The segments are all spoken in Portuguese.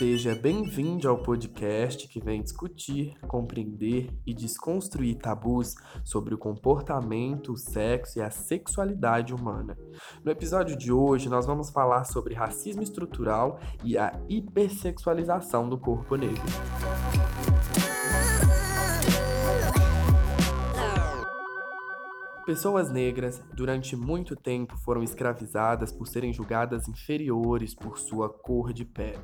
Seja bem-vindo ao podcast que vem discutir, compreender e desconstruir tabus sobre o comportamento, o sexo e a sexualidade humana. No episódio de hoje, nós vamos falar sobre racismo estrutural e a hipersexualização do corpo negro. Pessoas negras, durante muito tempo, foram escravizadas por serem julgadas inferiores por sua cor de pele.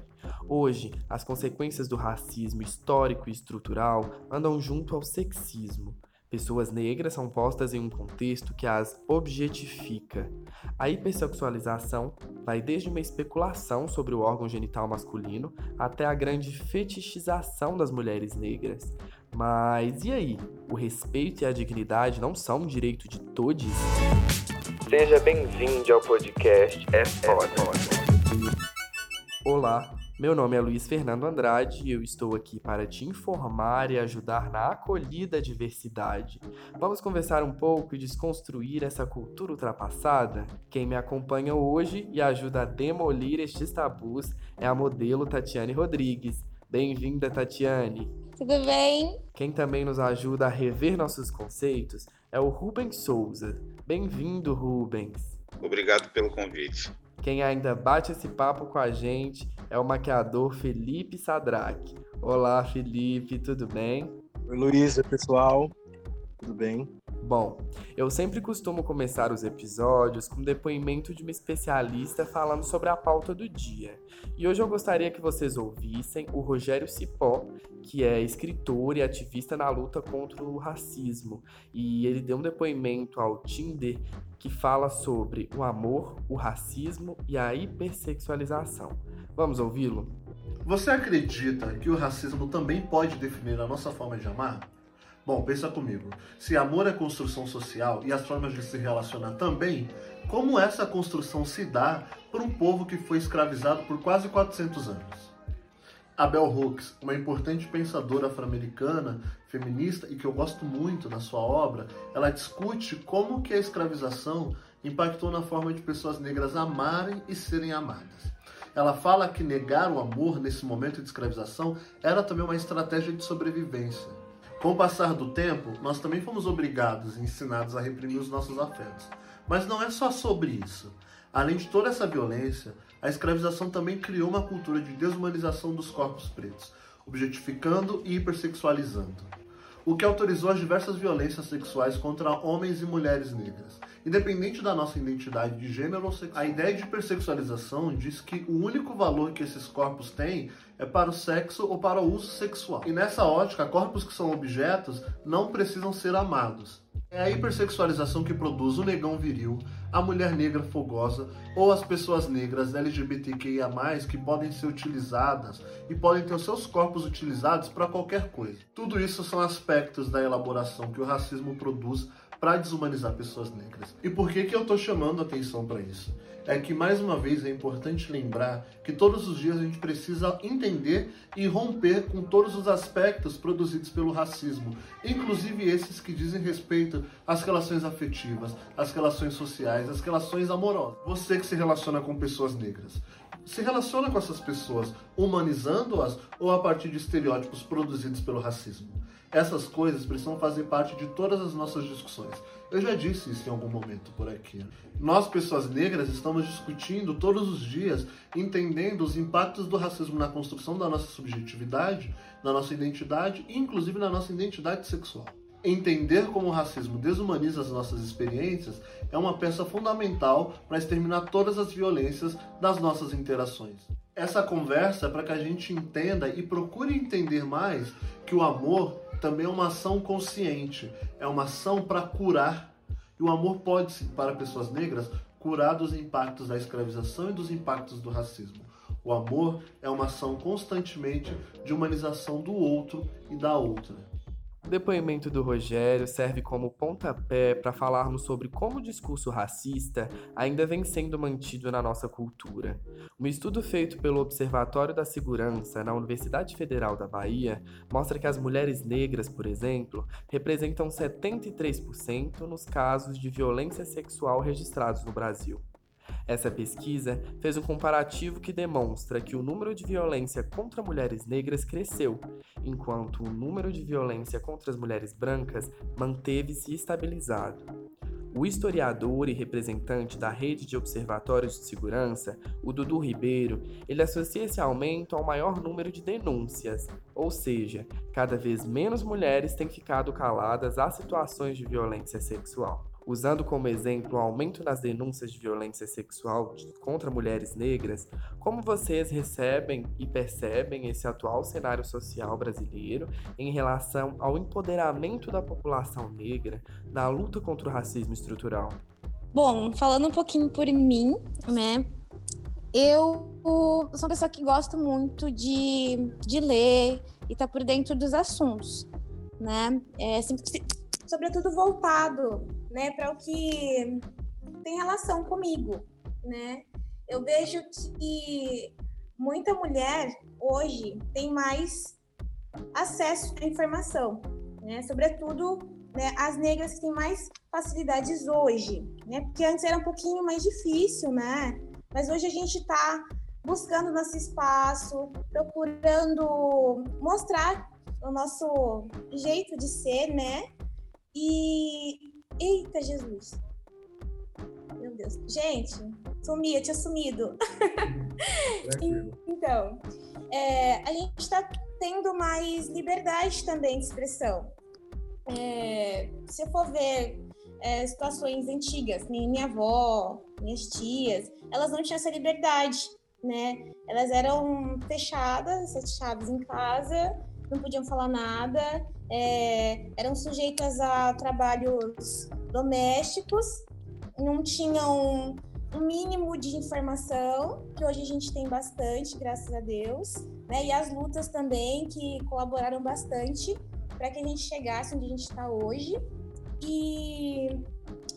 Hoje, as consequências do racismo histórico e estrutural andam junto ao sexismo. Pessoas negras são postas em um contexto que as objetifica. A hipersexualização vai desde uma especulação sobre o órgão genital masculino até a grande fetichização das mulheres negras. Mas e aí? O respeito e a dignidade não são um direito de todos? Seja bem-vindo ao podcast É Foda. Olá, meu nome é Luiz Fernando Andrade e eu estou aqui para te informar e ajudar na acolhida à diversidade. Vamos conversar um pouco e desconstruir essa cultura ultrapassada? Quem me acompanha hoje e ajuda a demolir estes tabus é a modelo Tatiane Rodrigues. Bem-vinda, Tatiane! Tudo bem? Quem também nos ajuda a rever nossos conceitos é o Rubens Souza. Bem-vindo, Rubens! Obrigado pelo convite. Quem ainda bate esse papo com a gente é o maquiador Felipe Sadraque. Olá, Felipe, tudo bem? Oi, Luísa, pessoal. Tudo bem? Bom, eu sempre costumo começar os episódios com depoimento de uma especialista falando sobre a pauta do dia. E hoje eu gostaria que vocês ouvissem o Rogério Cipó, que é escritor e ativista na luta contra o racismo. E ele deu um depoimento ao Tinder que fala sobre o amor, o racismo e a hipersexualização. Vamos ouvi-lo? Você acredita que o racismo também pode definir a nossa forma de amar? Bom, pensa comigo. Se amor é construção social e as formas de se relacionar também, como essa construção se dá por um povo que foi escravizado por quase 400 anos? A Bell Hooks, uma importante pensadora afro-americana, feminista e que eu gosto muito na sua obra, ela discute como que a escravização impactou na forma de pessoas negras amarem e serem amadas. Ela fala que negar o amor nesse momento de escravização era também uma estratégia de sobrevivência. Com o passar do tempo, nós também fomos obrigados e ensinados a reprimir os nossos afetos. Mas não é só sobre isso. Além de toda essa violência, a escravização também criou uma cultura de desumanização dos corpos pretos, objetificando e hipersexualizando o que autorizou as diversas violências sexuais contra homens e mulheres negras. Independente da nossa identidade de gênero ou sexo, a ideia de hipersexualização diz que o único valor que esses corpos têm é para o sexo ou para o uso sexual. E nessa ótica, corpos que são objetos não precisam ser amados. É a hipersexualização que produz o negão viril, a mulher negra fogosa ou as pessoas negras LGBTQIA+, que podem ser utilizadas e podem ter os seus corpos utilizados para qualquer coisa. Tudo isso são aspectos da elaboração que o racismo produz para desumanizar pessoas negras. E por que, que eu estou chamando atenção para isso? É que, mais uma vez, é importante lembrar que todos os dias a gente precisa entender e romper com todos os aspectos produzidos pelo racismo, inclusive esses que dizem respeito às relações afetivas, às relações sociais, às relações amorosas. Você que se relaciona com pessoas negras, se relaciona com essas pessoas humanizando-as ou a partir de estereótipos produzidos pelo racismo? Essas coisas precisam fazer parte de todas as nossas discussões. Eu já disse isso em algum momento por aqui. Nós, pessoas negras, estamos discutindo todos os dias, entendendo os impactos do racismo na construção da nossa subjetividade, na nossa identidade e, inclusive, na nossa identidade sexual. Entender como o racismo desumaniza as nossas experiências é uma peça fundamental para exterminar todas as violências das nossas interações. Essa conversa é para que a gente entenda e procure entender mais que o amor também é uma ação consciente, é uma ação para curar. E o amor pode, para pessoas negras, curar dos impactos da escravização e dos impactos do racismo. O amor é uma ação constantemente de humanização do outro e da outra. O depoimento do Rogério serve como pontapé para falarmos sobre como o discurso racista ainda vem sendo mantido na nossa cultura. Um estudo feito pelo Observatório da Segurança na Universidade Federal da Bahia mostra que as mulheres negras, por exemplo, representam 73% nos casos de violência sexual registrados no Brasil. Essa pesquisa fez um comparativo que demonstra que o número de violência contra mulheres negras cresceu, enquanto o número de violência contra as mulheres brancas manteve-se estabilizado. O historiador e representante da rede de observatórios de segurança, o Dudu Ribeiro, ele associa esse aumento ao maior número de denúncias, ou seja, cada vez menos mulheres têm ficado caladas a situações de violência sexual usando como exemplo o aumento nas denúncias de violência sexual contra mulheres negras, como vocês recebem e percebem esse atual cenário social brasileiro em relação ao empoderamento da população negra na luta contra o racismo estrutural? Bom, falando um pouquinho por mim, né? Eu sou uma pessoa que gosto muito de, de ler e tá por dentro dos assuntos, né? É, sempre, sobretudo voltado né, para o que tem relação comigo, né? Eu vejo que muita mulher hoje tem mais acesso à informação, né? Sobretudo né, as negras que têm mais facilidades hoje, né? Porque antes era um pouquinho mais difícil, né? Mas hoje a gente está buscando nosso espaço, procurando mostrar o nosso jeito de ser, né? E Eita, Jesus. Meu Deus. Gente, sumia, tinha sumido. então, é, a gente está tendo mais liberdade também de expressão. É, se eu for ver é, situações antigas, minha avó, minhas tias, elas não tinham essa liberdade, né? Elas eram fechadas, sete chaves em casa, não podiam falar nada, é, eram sujeitas a trabalhos domésticos, não tinham um mínimo de informação, que hoje a gente tem bastante, graças a Deus, né? E as lutas também que colaboraram bastante para que a gente chegasse onde a gente está hoje. E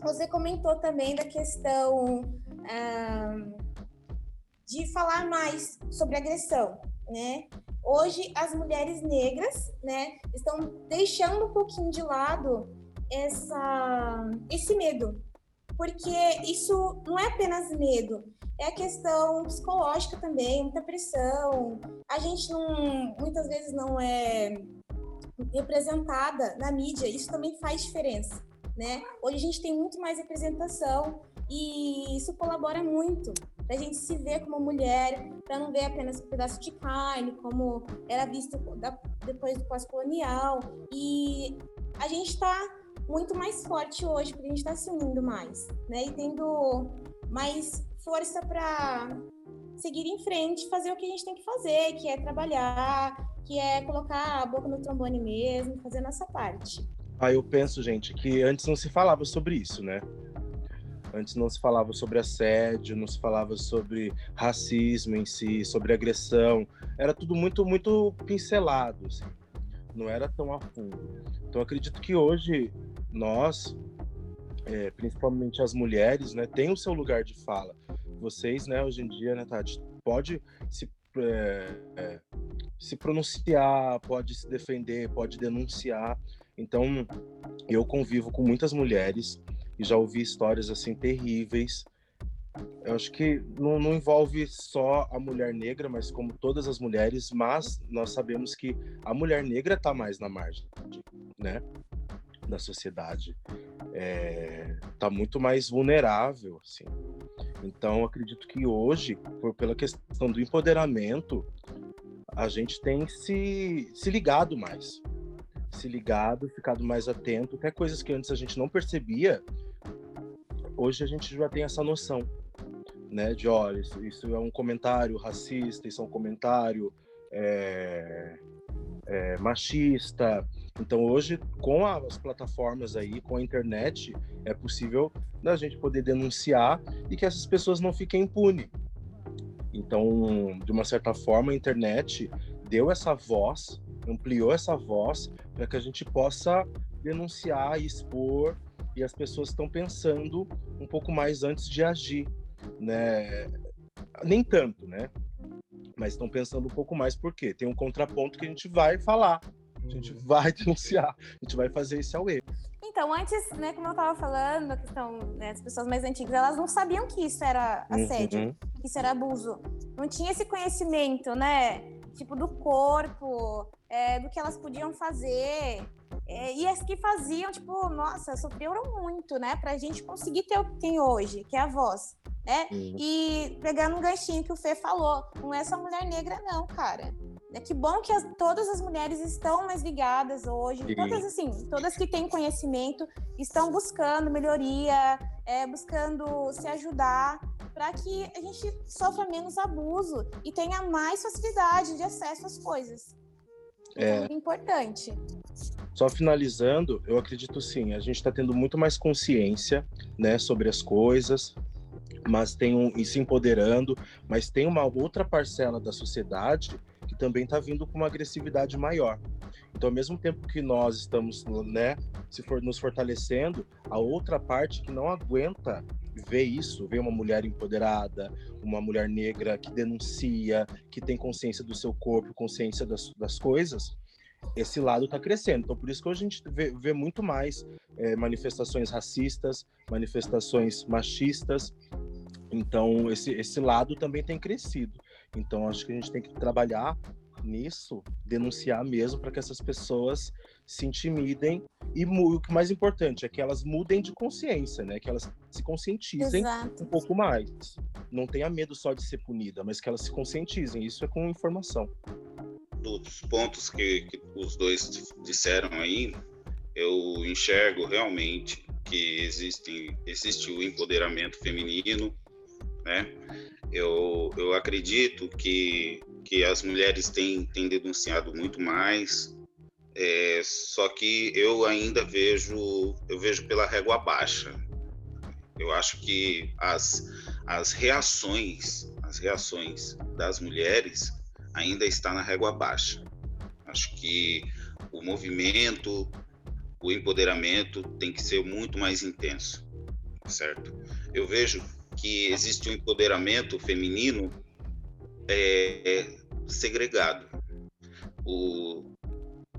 você comentou também da questão ah, de falar mais sobre agressão, né? Hoje as mulheres negras, né, estão deixando um pouquinho de lado essa esse medo, porque isso não é apenas medo, é a questão psicológica também, muita pressão. A gente não, muitas vezes não é representada na mídia, isso também faz diferença, né? Hoje a gente tem muito mais representação e isso colabora muito para a gente se ver como mulher, para não ver apenas um pedaço de carne, como era visto depois do pós-colonial. E a gente está muito mais forte hoje, porque a gente está se unindo mais, né? E tendo mais força para seguir em frente, fazer o que a gente tem que fazer, que é trabalhar, que é colocar a boca no trombone mesmo, fazer a nossa parte. Ah, eu penso, gente, que antes não se falava sobre isso, né? Antes não se falava sobre assédio, não se falava sobre racismo em si, sobre agressão. Era tudo muito, muito pincelado, assim. Não era tão a fundo. Então acredito que hoje nós, é, principalmente as mulheres, né, tem o seu lugar de fala. Vocês, né, hoje em dia, né, Tati, pode se é, é, se pronunciar, pode se defender, pode denunciar. Então, eu convivo com muitas mulheres e já ouvi histórias assim terríveis. Eu acho que não, não, envolve só a mulher negra, mas como todas as mulheres, mas nós sabemos que a mulher negra está mais na margem, né, da sociedade, está é, tá muito mais vulnerável, assim. Então, acredito que hoje, por, pela questão do empoderamento, a gente tem se, se ligado mais, se ligado, ficado mais atento, até coisas que antes a gente não percebia, hoje a gente já tem essa noção, né? De olha, isso, isso é um comentário racista, isso é um comentário é, é, machista. Então hoje, com as plataformas aí, com a internet, é possível a gente poder denunciar e que essas pessoas não fiquem impunes. Então, de uma certa forma, a internet deu essa voz, ampliou essa voz para que a gente possa denunciar e expor e as pessoas estão pensando um pouco mais antes de agir, né? Nem tanto, né? Mas estão pensando um pouco mais porque tem um contraponto que a gente vai falar, a gente uhum. vai denunciar, a gente vai fazer esse auê. Então, antes, né, como eu estava falando, a questão né, das pessoas mais antigas, elas não sabiam que isso era assédio, uhum. que isso era abuso. Não tinha esse conhecimento, né? Tipo, do corpo, é, do que elas podiam fazer. É, e as que faziam, tipo, nossa, sofreram muito, né? Pra gente conseguir ter o que tem hoje, que é a voz. Né? Uhum. E pegando um ganchinho que o Fê falou, não é só mulher negra, não, cara. É que bom que as, todas as mulheres estão mais ligadas hoje, Sim. todas assim, todas que têm conhecimento estão buscando melhoria, é, buscando se ajudar para que a gente sofra menos abuso e tenha mais facilidade de acesso às coisas. É, é importante. Só finalizando, eu acredito sim, a gente está tendo muito mais consciência, né, sobre as coisas, mas tem um e se empoderando, mas tem uma outra parcela da sociedade que também está vindo com uma agressividade maior. Então, ao mesmo tempo que nós estamos, né, se for nos fortalecendo, a outra parte que não aguenta ver isso, ver uma mulher empoderada, uma mulher negra que denuncia, que tem consciência do seu corpo, consciência das, das coisas, esse lado está crescendo. Então, por isso que a gente vê, vê muito mais é, manifestações racistas, manifestações machistas. Então, esse, esse lado também tem crescido. Então, acho que a gente tem que trabalhar nisso, denunciar mesmo para que essas pessoas se intimidem e o que mais importante é que elas mudem de consciência, né? Que elas se conscientizem Exato. um pouco mais. Não tenha medo só de ser punida, mas que elas se conscientizem. Isso é com informação. Dos pontos que, que os dois disseram aí, eu enxergo realmente que existe, existe o empoderamento feminino, né? Eu, eu acredito que, que as mulheres têm, têm denunciado muito mais, é, só que eu ainda vejo, eu vejo pela régua baixa. Eu acho que as, as reações, as reações das mulheres ainda está na régua baixa. Acho que o movimento, o empoderamento tem que ser muito mais intenso, certo? Eu vejo que existe um empoderamento feminino é, é, segregado. O,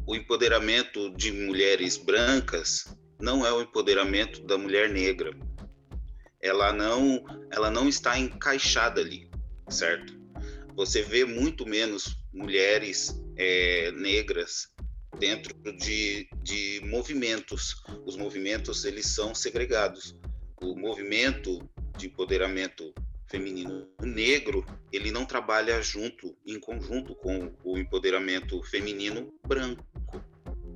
o empoderamento de mulheres brancas não é o empoderamento da mulher negra. Ela não, ela não está encaixada ali, certo? Você vê muito menos mulheres é, negras dentro de, de movimentos. Os movimentos eles são segregados. O movimento de empoderamento feminino negro, ele não trabalha junto, em conjunto com o empoderamento feminino branco,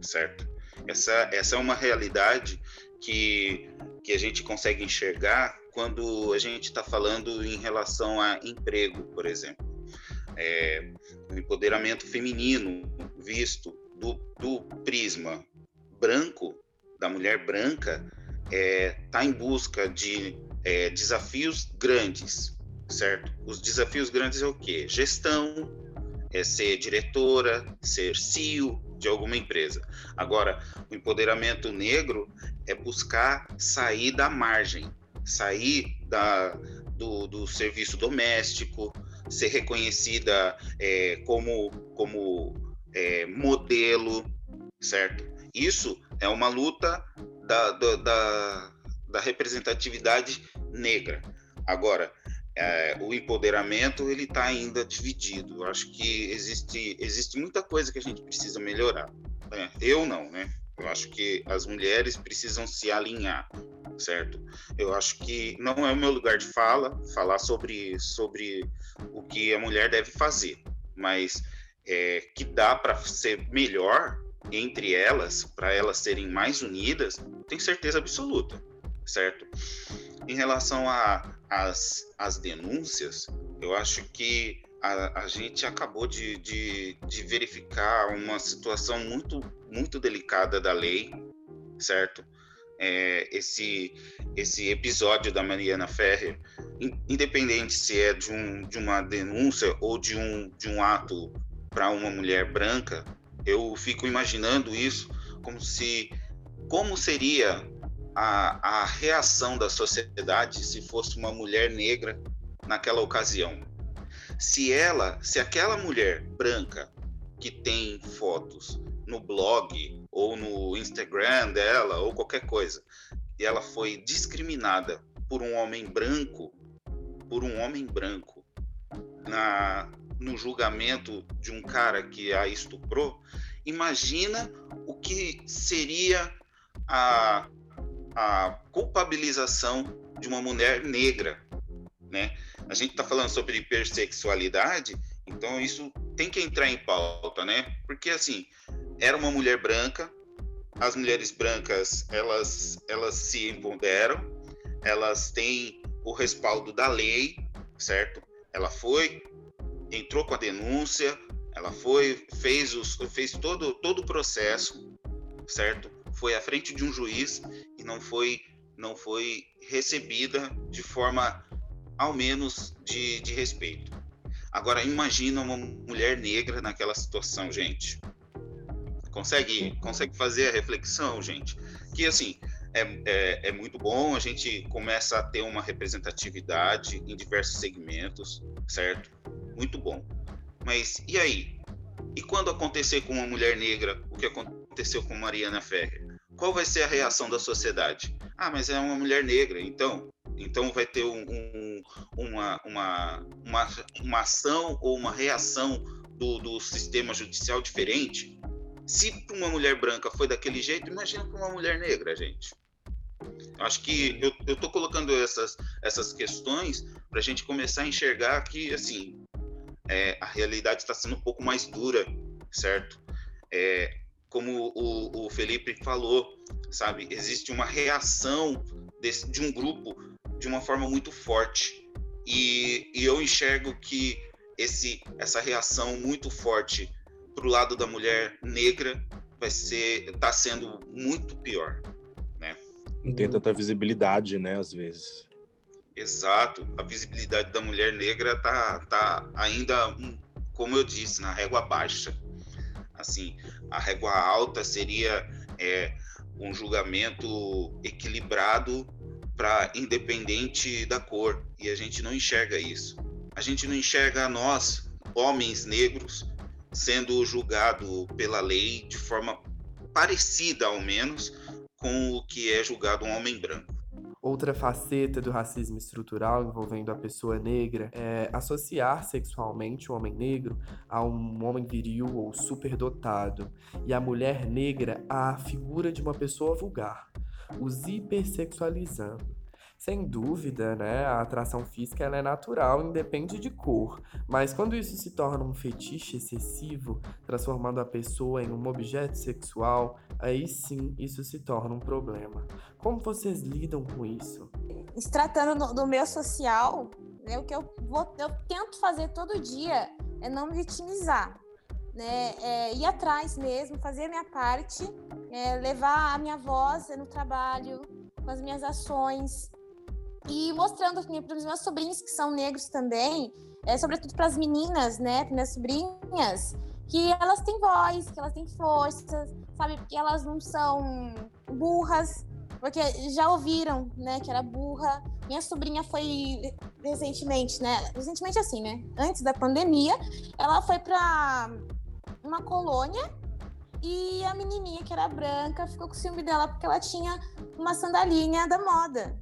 certo? Essa, essa é uma realidade que, que a gente consegue enxergar quando a gente está falando em relação a emprego, por exemplo. É, o empoderamento feminino visto do, do prisma branco, da mulher branca, está é, tá em busca de é, desafios grandes, certo? Os desafios grandes é o quê? Gestão, é ser diretora, ser CEO de alguma empresa. Agora, o empoderamento negro é buscar sair da margem, sair da, do, do serviço doméstico, ser reconhecida é, como, como é, modelo, certo? Isso é uma luta da, da, da, da representatividade negra. Agora, é, o empoderamento ele está ainda dividido. Eu acho que existe existe muita coisa que a gente precisa melhorar. É, eu não, né? Eu acho que as mulheres precisam se alinhar, certo? Eu acho que não é o meu lugar de fala falar sobre sobre o que a mulher deve fazer, mas é, que dá para ser melhor entre elas, para elas serem mais unidas, tenho certeza absoluta certo? Em relação às as denúncias, eu acho que a, a gente acabou de, de, de, verificar uma situação muito, muito delicada da lei, certo? É, esse, esse episódio da Mariana Ferrer, independente se é de, um, de uma denúncia ou de um, de um ato para uma mulher branca, eu fico imaginando isso como se como seria a, a reação da sociedade se fosse uma mulher negra naquela ocasião. Se ela, se aquela mulher branca que tem fotos no blog ou no Instagram dela ou qualquer coisa e ela foi discriminada por um homem branco, por um homem branco na no julgamento de um cara que a estuprou, imagina o que seria a, a culpabilização de uma mulher negra, né? A gente está falando sobre hipersexualidade, então isso tem que entrar em pauta, né? Porque assim, era uma mulher branca, as mulheres brancas elas elas se empoderam, elas têm o respaldo da lei, certo? Ela foi, entrou com a denúncia, ela foi, fez os, fez todo todo o processo, certo? Foi à frente de um juiz e não foi não foi recebida de forma ao menos de, de respeito. Agora imagina uma mulher negra naquela situação, gente. Consegue, consegue fazer a reflexão, gente? Que assim, é, é, é, muito bom, a gente começa a ter uma representatividade em diversos segmentos, certo? Muito bom. Mas e aí? E quando acontecer com uma mulher negra o que aconteceu com Mariana Ferrer? Qual vai ser a reação da sociedade? Ah, mas é uma mulher negra, então. Então vai ter um, um, uma, uma, uma, uma ação ou uma reação do, do sistema judicial diferente? Se para uma mulher branca foi daquele jeito, imagina para uma mulher negra, gente. Acho que eu estou colocando essas, essas questões para a gente começar a enxergar que, assim, é, a realidade está sendo um pouco mais dura, certo? É, como o, o, Felipe falou, sabe? Existe uma reação desse, de um grupo de uma forma muito forte. E, e eu enxergo que esse, essa reação muito forte para o lado da mulher negra vai ser está sendo muito pior, né? Não tem tanta visibilidade, né? Às vezes. Exato, a visibilidade da mulher negra tá, tá ainda, como eu disse, na régua baixa. Assim, a régua alta seria é, um julgamento equilibrado para independente da cor e a gente não enxerga isso. A gente não enxerga nós, homens negros, sendo julgado pela lei de forma parecida, ao menos, com o que é julgado um homem branco. Outra faceta do racismo estrutural envolvendo a pessoa negra é associar sexualmente o homem negro a um homem viril ou superdotado e a mulher negra à figura de uma pessoa vulgar, os hipersexualizando. Sem dúvida, né, a atração física é natural, independe de cor, mas quando isso se torna um fetiche excessivo, transformando a pessoa em um objeto sexual, aí sim isso se torna um problema. Como vocês lidam com isso? Se tratando do meu social, né, o que eu, vou, eu tento fazer todo dia é não me vitimizar. Né, é, ir atrás mesmo, fazer a minha parte, é, levar a minha voz no trabalho, com as minhas ações, e mostrando para os meus sobrinhos que são negros também, é, sobretudo para as meninas, né, minhas sobrinhas, que elas têm voz, que elas têm força, sabe, porque elas não são burras, porque já ouviram, né, que era burra. Minha sobrinha foi recentemente, né, recentemente assim, né, antes da pandemia, ela foi para uma colônia e a menininha que era branca ficou com ciúme dela porque ela tinha uma sandalinha da moda.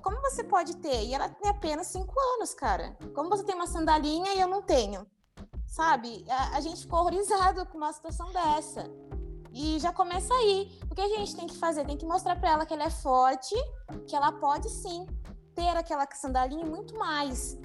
Como você pode ter? E ela tem apenas cinco anos, cara. Como você tem uma sandalinha e eu não tenho? Sabe? A, a gente ficou horrorizado com uma situação dessa. E já começa aí. O que a gente tem que fazer? Tem que mostrar para ela que ela é forte, que ela pode sim ter aquela sandalinha e muito mais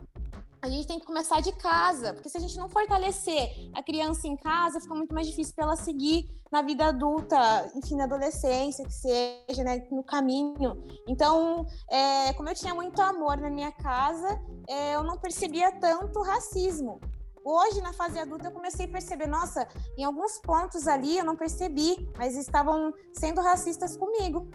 a gente tem que começar de casa, porque se a gente não fortalecer a criança em casa, fica muito mais difícil para ela seguir na vida adulta, enfim, na adolescência, que seja, né, no caminho. Então, é, como eu tinha muito amor na minha casa, é, eu não percebia tanto racismo. Hoje, na fase adulta, eu comecei a perceber, nossa, em alguns pontos ali eu não percebi, mas estavam sendo racistas comigo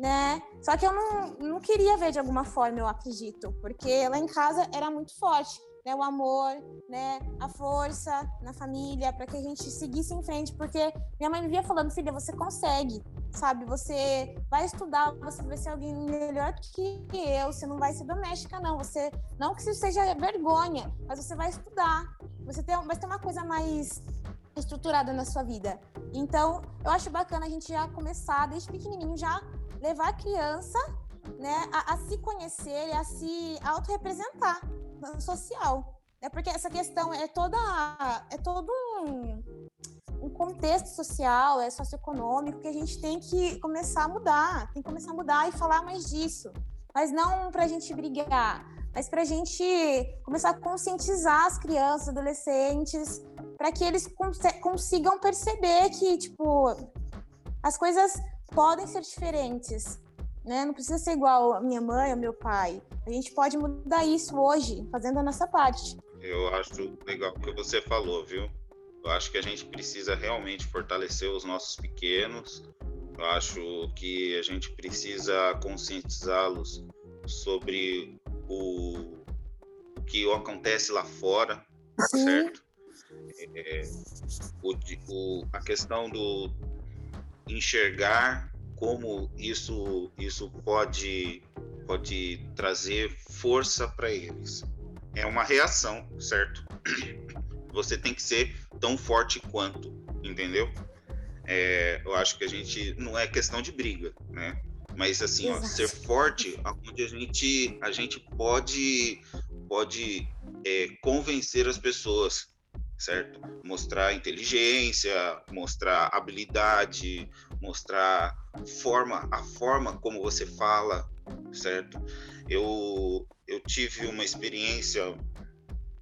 né? Só que eu não, não queria ver de alguma forma, eu acredito, porque lá em casa era muito forte, né? O amor, né? A força na família, para que a gente seguisse em frente, porque minha mãe me via falando, filha, você consegue, sabe? Você vai estudar, você vai ser alguém melhor que eu, você não vai ser doméstica, não. Você, não que isso seja vergonha, mas você vai estudar. Você tem, vai ter uma coisa mais estruturada na sua vida. Então, eu acho bacana a gente já começar desde pequenininho já levar a criança, né, a, a se conhecer e a se autorrepresentar social. É porque essa questão é toda é todo um, um contexto social, é socioeconômico que a gente tem que começar a mudar, tem que começar a mudar e falar mais disso. Mas não para a gente brigar, mas para a gente começar a conscientizar as crianças, adolescentes, para que eles cons consigam perceber que, tipo, as coisas podem ser diferentes, né? Não precisa ser igual a minha mãe ou meu pai. A gente pode mudar isso hoje, fazendo a nossa parte. Eu acho legal o que você falou, viu? Eu acho que a gente precisa realmente fortalecer os nossos pequenos. Eu acho que a gente precisa conscientizá-los sobre o, o que acontece lá fora, Sim. certo? É, o, o, a questão do enxergar como isso isso pode pode trazer força para eles. É uma reação, certo? Você tem que ser tão forte quanto, entendeu? É, eu acho que a gente não é questão de briga, né? Mas assim, ó, ser forte, onde a gente a gente pode pode é, convencer as pessoas, certo? Mostrar inteligência, mostrar habilidade, mostrar forma, a forma como você fala, certo? Eu eu tive uma experiência,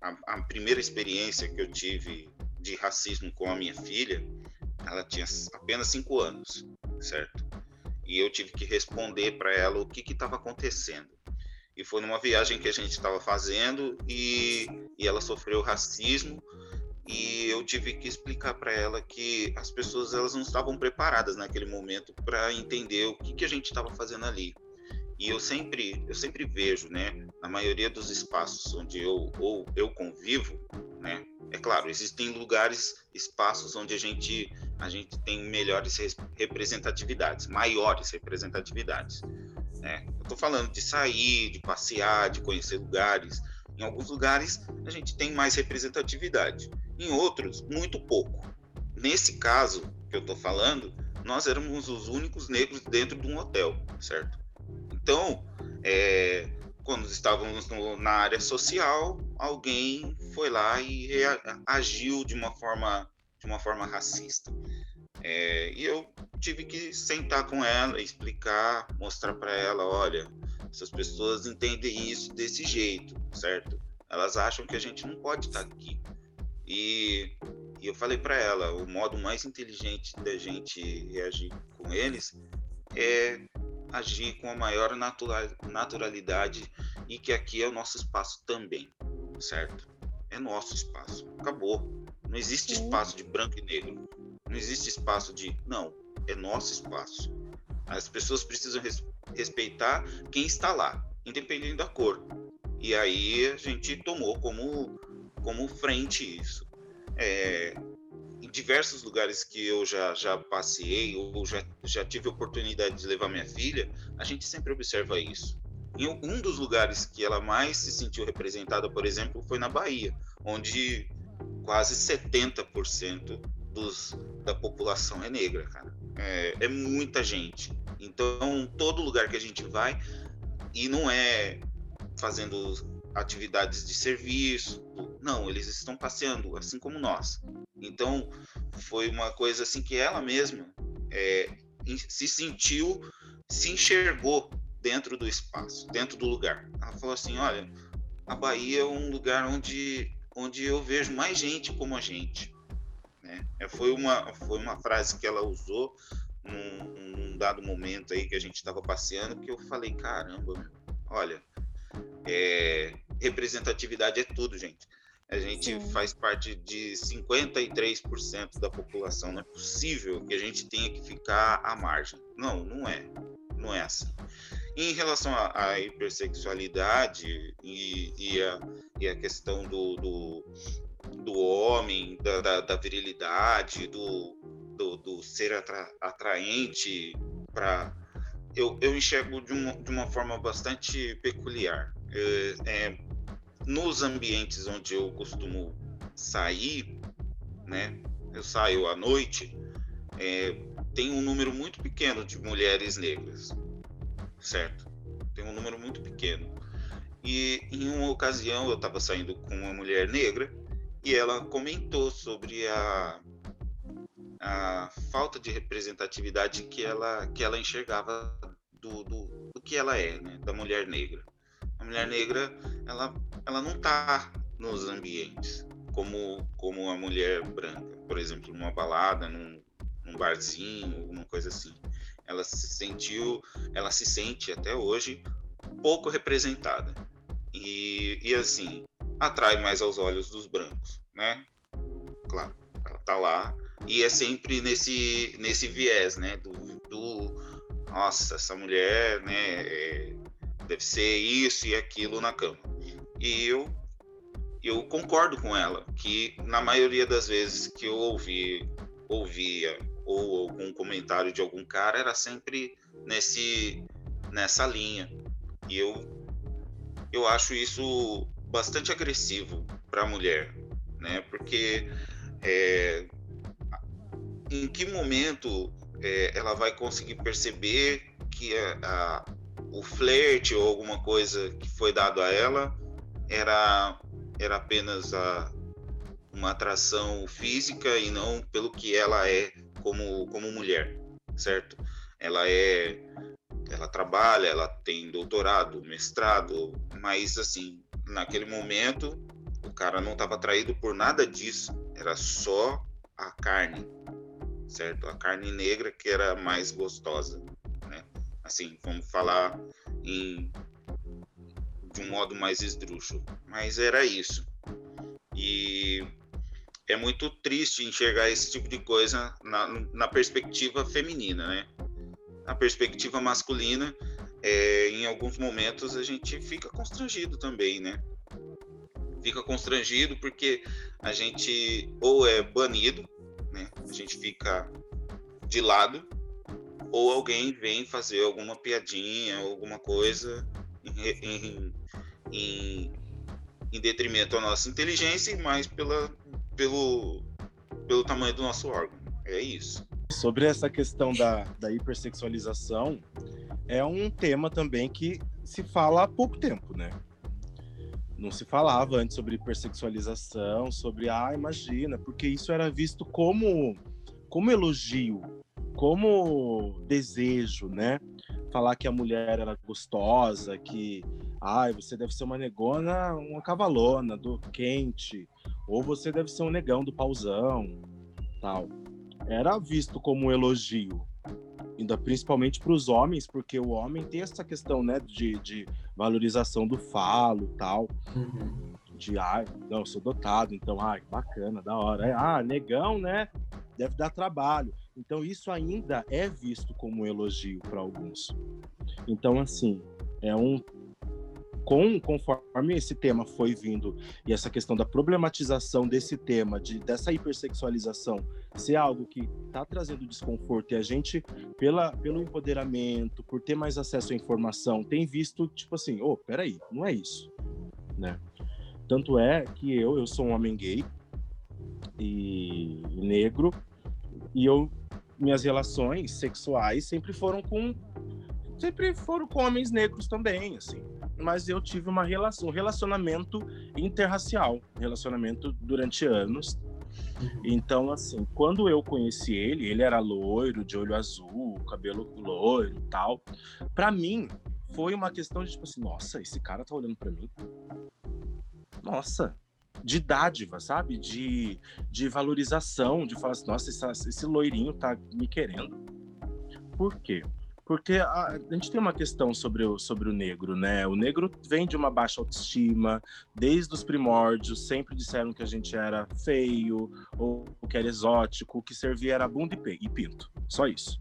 a, a primeira experiência que eu tive de racismo com a minha filha, ela tinha apenas cinco anos, certo? E eu tive que responder para ela o que estava acontecendo. E foi numa viagem que a gente estava fazendo e, e ela sofreu racismo e eu tive que explicar para ela que as pessoas elas não estavam preparadas naquele momento para entender o que, que a gente estava fazendo ali. E eu sempre, eu sempre vejo, né, na maioria dos espaços onde eu ou eu convivo, né, é claro, existem lugares, espaços onde a gente a gente tem melhores representatividades, maiores representatividades. Né? Eu estou falando de sair, de passear, de conhecer lugares. Em alguns lugares a gente tem mais representatividade, em outros muito pouco. Nesse caso que eu estou falando, nós éramos os únicos negros dentro de um hotel, certo? Então, é, quando estávamos no, na área social, alguém foi lá e agiu de uma forma de uma forma racista. É, e eu tive que sentar com ela, explicar, mostrar para ela, olha, essas pessoas entendem isso desse jeito, certo? Elas acham que a gente não pode estar tá aqui. E, e eu falei para ela, o modo mais inteligente da gente reagir com eles é agir com a maior natural, naturalidade e que aqui é o nosso espaço também, certo? É nosso espaço. Acabou. Não existe Sim. espaço de branco e negro. Não existe espaço de. Não. É nosso espaço. As pessoas precisam res, respeitar quem está lá, independente da cor. E aí a gente tomou como, como frente isso. É, em diversos lugares que eu já, já passei ou já, já tive oportunidade de levar minha filha, a gente sempre observa isso. Em um dos lugares que ela mais se sentiu representada, por exemplo, foi na Bahia, onde quase 70% dos, da população é negra, cara. É, é muita gente. Então, todo lugar que a gente vai, e não é fazendo atividades de serviço, não, eles estão passeando, assim como nós. Então, foi uma coisa assim que ela mesma é, se sentiu, se enxergou dentro do espaço, dentro do lugar. Ela falou assim: olha, a Bahia é um lugar onde, onde eu vejo mais gente como a gente. Né? É, foi, uma, foi uma frase que ela usou num, num dado momento aí que a gente estava passeando, que eu falei: caramba, olha, é, representatividade é tudo, gente. A gente Sim. faz parte de 53% da população. Não é possível que a gente tenha que ficar à margem. Não, não é. Não é assim. Em relação à, hipersexualidade e, e, a, e, a, questão do, do, do homem, da, da, da virilidade, do, do, do ser atra, atraente para. Eu, eu enxergo de uma, de uma forma bastante peculiar. É, é, nos ambientes onde eu costumo sair, né, eu saio à noite, é, tem um número muito pequeno de mulheres negras, certo? Tem um número muito pequeno. E em uma ocasião eu estava saindo com uma mulher negra e ela comentou sobre a, a falta de representatividade que ela, que ela enxergava do, do, do que ela é, né? da mulher negra. A mulher negra, ela, ela não está nos ambientes como, como a mulher branca, por exemplo, numa balada, num, num barzinho, alguma coisa assim. Ela se sentiu, ela se sente até hoje pouco representada. E, e assim, atrai mais aos olhos dos brancos, né? Claro, ela tá lá e é sempre nesse nesse viés, né? Do, do nossa, essa mulher, né? É, deve ser isso e aquilo na cama. E eu eu concordo com ela que na maioria das vezes que eu ouvi ouvia ou algum comentário de algum cara era sempre nesse nessa linha e eu eu acho isso bastante agressivo para a mulher né porque é, em que momento é, ela vai conseguir perceber que a, a, o flerte ou alguma coisa que foi dado a ela era era apenas a, uma atração física e não pelo que ela é como, como mulher, certo? Ela é ela trabalha, ela tem doutorado, mestrado, mas assim, naquele momento o cara não estava atraído por nada disso, era só a carne, certo? A carne negra que era mais gostosa, né? Assim, vamos falar em de um modo mais esdrúxulo. Mas era isso. E é muito triste enxergar esse tipo de coisa na, na perspectiva feminina, né? Na perspectiva masculina, é, em alguns momentos a gente fica constrangido também, né? Fica constrangido porque a gente ou é banido, né? A gente fica de lado, ou alguém vem fazer alguma piadinha, alguma coisa em, em, em, em detrimento à nossa inteligência, mas pela, pelo, pelo tamanho do nosso órgão. É isso. Sobre essa questão da, da hipersexualização, é um tema também que se fala há pouco tempo, né? Não se falava antes sobre hipersexualização, sobre, ah, imagina, porque isso era visto como, como elogio, como desejo, né? Falar que a mulher era gostosa, que Ai, você deve ser uma negona, uma cavalona do quente, ou você deve ser um negão do pauzão, tal. Era visto como um elogio, ainda principalmente para os homens, porque o homem tem essa questão, né, de, de valorização do falo, tal. Uhum. De, ai, não, eu sou dotado, então, ai, bacana, da hora. Ah, negão, né? Deve dar trabalho. Então, isso ainda é visto como um elogio para alguns. Então, assim, é um com, conforme esse tema foi vindo e essa questão da problematização desse tema, de, dessa hipersexualização, ser algo que está trazendo desconforto e a gente, pela, pelo empoderamento, por ter mais acesso à informação, tem visto, tipo assim, ô, oh, peraí, não é isso, né? Tanto é que eu, eu sou um homem gay e negro, e eu, minhas relações sexuais sempre foram com sempre foram com homens negros também, assim mas eu tive uma relação, um relacionamento interracial, relacionamento durante anos. Uhum. Então, assim, quando eu conheci ele, ele era loiro, de olho azul, cabelo loiro e tal. Para mim, foi uma questão de tipo assim, nossa, esse cara tá olhando para mim. Nossa, de dádiva, sabe? De, de valorização, de falar assim, nossa, esse, esse loirinho tá me querendo. Por quê? Porque a, a, gente tem uma questão sobre o, sobre o negro, né? O negro vem de uma baixa autoestima, desde os primórdios, sempre disseram que a gente era feio, ou que era exótico, o que servia era bunda e, e pinto. Só isso.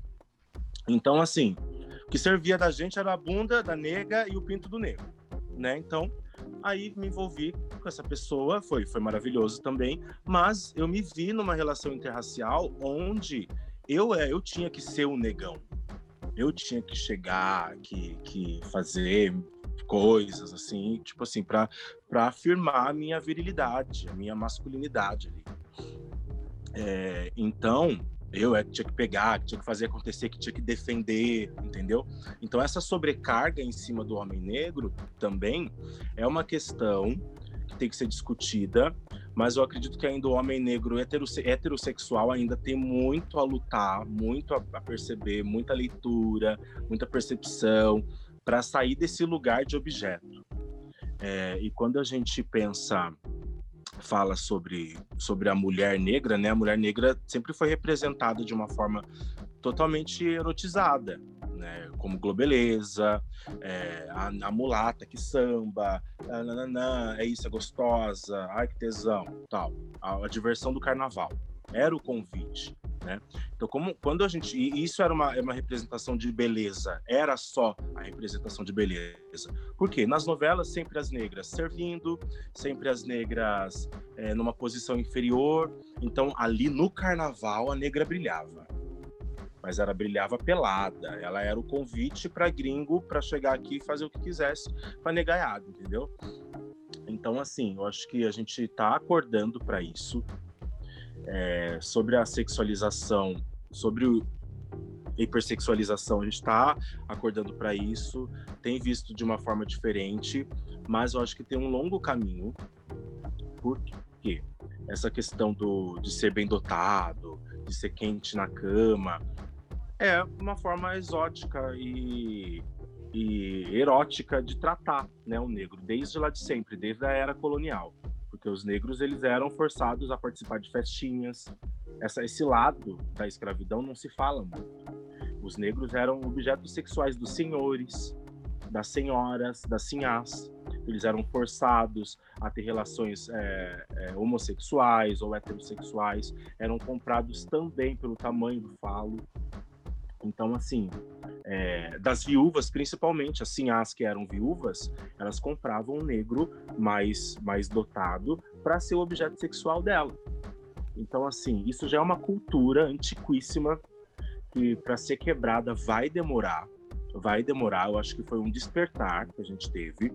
Então, assim, o que servia da gente era a bunda da nega e o pinto do negro, né? Então, aí me envolvi com essa pessoa, foi, foi maravilhoso também, mas eu me vi numa relação interracial onde eu, é, eu tinha que ser o negão, eu tinha que chegar, que, que fazer coisas assim, tipo assim, para afirmar a minha virilidade, a minha masculinidade ali. É, então, eu é que tinha que pegar, que tinha que fazer acontecer, que tinha que defender, entendeu? Então, essa sobrecarga em cima do homem negro também é uma questão que tem que ser discutida, mas eu acredito que ainda o homem negro heterosse heterossexual ainda tem muito a lutar, muito a, a perceber, muita leitura, muita percepção para sair desse lugar de objeto. É, e quando a gente pensa fala sobre, sobre a mulher negra, né? A mulher negra sempre foi representada de uma forma totalmente erotizada, né? Como globeleza, é, a, a, mulata que samba, nananã, é isso, é gostosa, ai que tesão, tal. A, a diversão do carnaval. Era o convite. Né? Então, como, quando a gente. E isso era uma, uma representação de beleza, era só a representação de beleza. Por quê? Nas novelas, sempre as negras servindo, sempre as negras é, numa posição inferior. Então, ali no carnaval, a negra brilhava. Mas ela brilhava pelada, ela era o convite para gringo para chegar aqui e fazer o que quisesse para negaiado, entendeu? Então, assim, eu acho que a gente está acordando para isso é, sobre a sexualização, sobre o hipersexualização, a gente está acordando para isso, tem visto de uma forma diferente, mas eu acho que tem um longo caminho. Por quê? Essa questão do, de ser bem dotado, de ser quente na cama, é uma forma exótica e, e erótica de tratar né, o negro, desde lá de sempre, desde a era colonial porque os negros eles eram forçados a participar de festinhas. Essa, esse lado da escravidão não se fala muito. Os negros eram objetos sexuais dos senhores, das senhoras, das sinhás. Eles eram forçados a ter relações é, é, homossexuais ou heterossexuais. Eram comprados também pelo tamanho do falo. Então, assim, é, das viúvas, principalmente, assim, as que eram viúvas, elas compravam um negro mais, mais dotado para ser o objeto sexual dela. Então, assim, isso já é uma cultura antiquíssima que, para ser quebrada, vai demorar. Vai demorar. Eu acho que foi um despertar que a gente teve.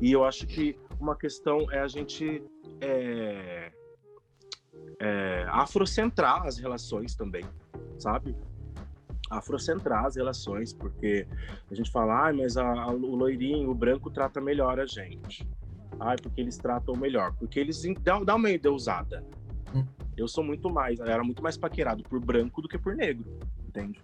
E eu acho que uma questão é a gente é, é, afrocentrar as relações também, sabe? Afrocentrar as relações, porque a gente fala, ah, mas a, a, o loirinho, o branco trata melhor a gente. Ah, porque eles tratam melhor. Porque eles dão, dão uma endeusada. Hum. Eu sou muito mais, eu era muito mais paquerado por branco do que por negro, entende?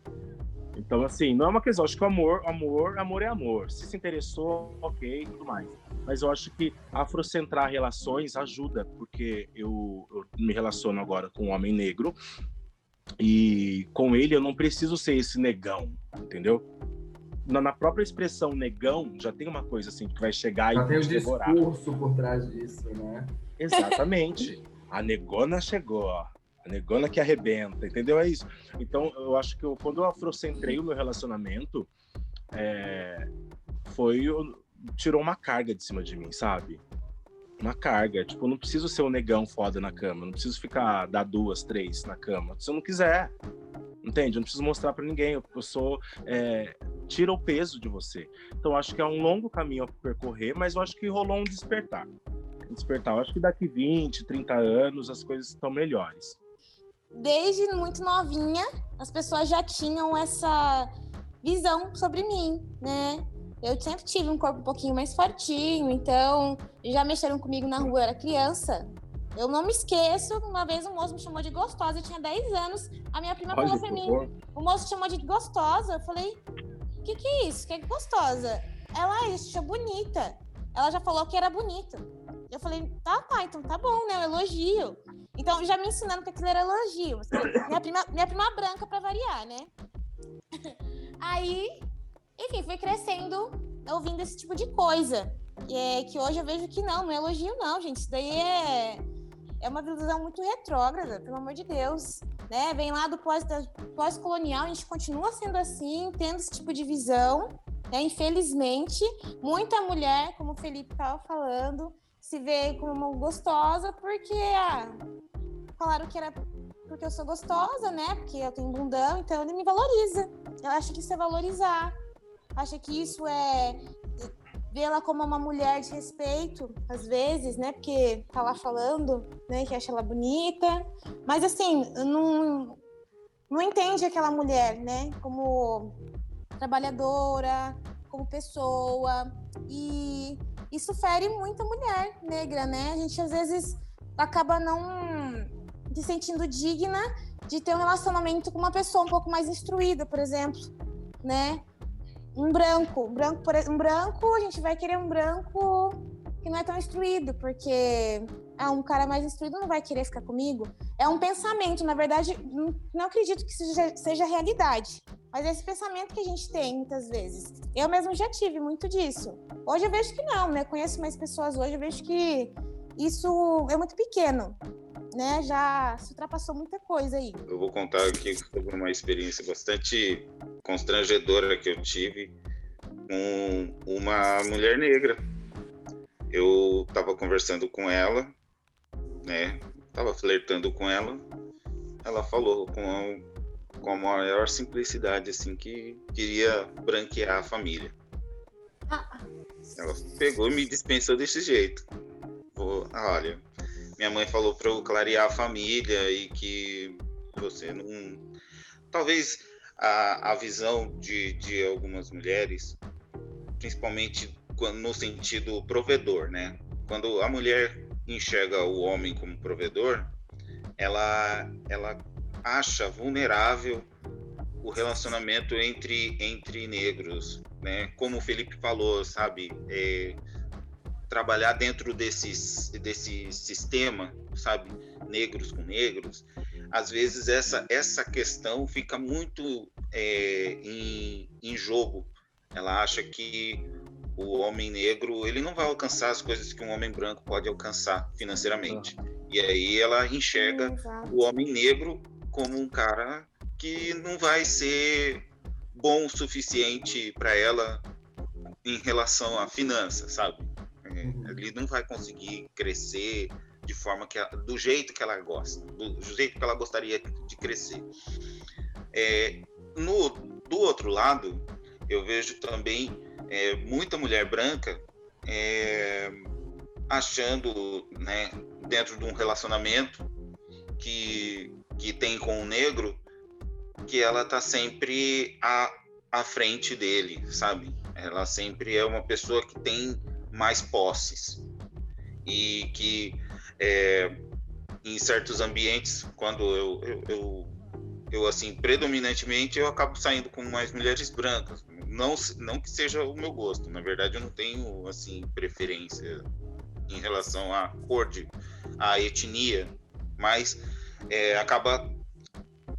Então, assim, não é uma questão. Acho que o amor, amor, amor é amor. Se se interessou, ok, tudo mais. Mas eu acho que afrocentrar relações ajuda, porque eu, eu me relaciono agora com um homem negro e com ele eu não preciso ser esse negão, entendeu? Na, na própria expressão negão já tem uma coisa assim que vai chegar já e tem um devorar. discurso por trás disso, né? Exatamente. A negona chegou. A negona que arrebenta, entendeu? É isso. Então, eu acho que eu, quando eu afrocentrei o meu relacionamento, é, foi. tirou uma carga de cima de mim, sabe? Uma carga. Tipo, eu não preciso ser um negão foda na cama, não preciso ficar dar duas, três na cama. Se eu não quiser, entende? Eu não preciso mostrar para ninguém. Eu, sou é, tira o peso de você. Então acho que é um longo caminho a percorrer, mas eu acho que rolou um despertar. Um despertar. Eu acho que daqui 20, 30 anos as coisas estão melhores. Desde muito novinha, as pessoas já tinham essa visão sobre mim, né? Eu sempre tive um corpo um pouquinho mais fortinho, então já mexeram comigo na rua, eu era criança. Eu não me esqueço, uma vez um moço me chamou de gostosa, eu tinha 10 anos, a minha prima falou pra mim, o moço chamou de gostosa, eu falei, o que que é isso? Que é gostosa? Ela, isso, bonita. Ela já falou que era bonito. Eu falei, tá, tá, então tá bom, né, um elogio. Então, já me ensinando que aquilo era elogio. Minha prima, minha prima branca pra variar, né? Aí, enfim, fui crescendo ouvindo esse tipo de coisa. É, que hoje eu vejo que não, não é elogio, não, gente. Isso daí é, é uma visão muito retrógrada, pelo amor de Deus. Né? Vem lá do pós-colonial, a gente continua sendo assim, tendo esse tipo de visão. Né? Infelizmente, muita mulher, como o Felipe estava falando, se vê como gostosa porque ah, falaram que era porque eu sou gostosa, né? Porque eu tenho bundão, então ele me valoriza. Eu acho que isso é valorizar acha que isso é vê-la como uma mulher de respeito, às vezes, né? Porque tá lá falando, né, que acha ela bonita, mas assim, não, não entende aquela mulher, né, como trabalhadora, como pessoa, e isso fere muito a mulher negra, né? A gente às vezes acaba não se sentindo digna de ter um relacionamento com uma pessoa um pouco mais instruída, por exemplo, né? Um branco, um branco, um branco, a gente vai querer um branco que não é tão instruído, porque ah, um cara mais instruído não vai querer ficar comigo. É um pensamento, na verdade, não, não acredito que seja, seja realidade, mas é esse pensamento que a gente tem muitas vezes. Eu mesmo já tive muito disso. Hoje eu vejo que não, né? Conheço mais pessoas hoje, eu vejo que isso é muito pequeno né, já se ultrapassou muita coisa aí. Eu vou contar aqui sobre uma experiência bastante constrangedora que eu tive com uma mulher negra. Eu estava conversando com ela, né, estava flertando com ela. Ela falou com a, com a maior simplicidade, assim, que queria branquear a família. Ah. Ela pegou e me dispensou desse jeito. Vou, olha, minha mãe falou para eu clarear a família e que você não. Talvez a, a visão de, de algumas mulheres, principalmente no sentido provedor, né? Quando a mulher enxerga o homem como provedor, ela, ela acha vulnerável o relacionamento entre, entre negros, né? Como o Felipe falou, sabe? É, trabalhar dentro desse, desse sistema, sabe, negros com negros, às vezes essa, essa questão fica muito é, em, em jogo. Ela acha que o homem negro ele não vai alcançar as coisas que um homem branco pode alcançar financeiramente. E aí ela enxerga o homem negro como um cara que não vai ser bom o suficiente para ela em relação à finança, sabe? Uhum. Ele não vai conseguir crescer de forma que do jeito que ela gosta, do, jeito que ela gostaria de crescer. É, no, do outro lado, eu vejo também é, muita mulher branca é, achando, né, dentro de um relacionamento que, que tem com o negro, que ela tá sempre à, à frente dele, sabe? Ela sempre é uma pessoa que tem mais posses. E que é, em certos ambientes quando eu, eu, eu, eu, assim predominantemente eu acabo saindo com mais mulheres brancas. Não não que seja o meu gosto. Na verdade eu não tenho assim preferência em relação à cor de à etnia. Mas é, acaba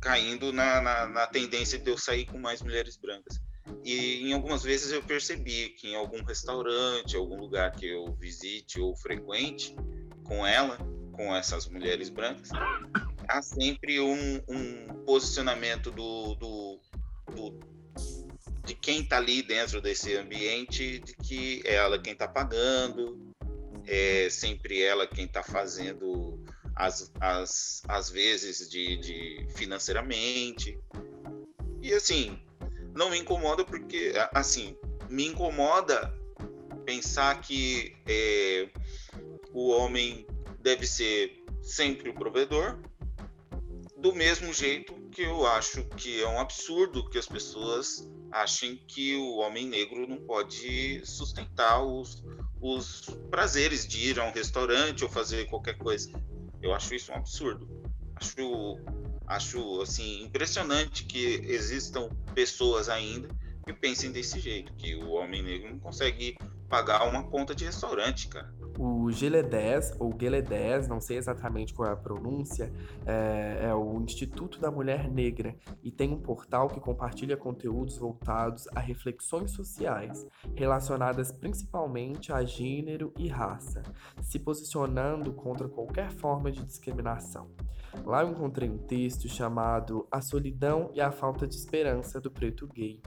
caindo na, na, na tendência de eu sair com mais mulheres brancas e em algumas vezes eu percebi que em algum restaurante, algum lugar que eu visite ou frequente com ela, com essas mulheres brancas, há sempre um, um posicionamento do, do, do, de quem está ali dentro desse ambiente, de que é ela quem está pagando, é sempre ela quem está fazendo as, as, as vezes de, de financeiramente. E assim, não me incomoda porque, assim, me incomoda pensar que é, o homem deve ser sempre o provedor, do mesmo jeito que eu acho que é um absurdo que as pessoas achem que o homem negro não pode sustentar os, os prazeres de ir a um restaurante ou fazer qualquer coisa. Eu acho isso um absurdo. Acho acho assim impressionante que existam pessoas ainda que pensem desse jeito, que o homem negro não consegue pagar uma conta de restaurante, cara. O GLE10, ou GLE10, não sei exatamente qual é a pronúncia, é, é, o Instituto da Mulher Negra e tem um portal que compartilha conteúdos voltados a reflexões sociais, relacionadas principalmente a gênero e raça, se posicionando contra qualquer forma de discriminação. Lá eu encontrei um texto chamado A Solidão e a Falta de Esperança do Preto Gay.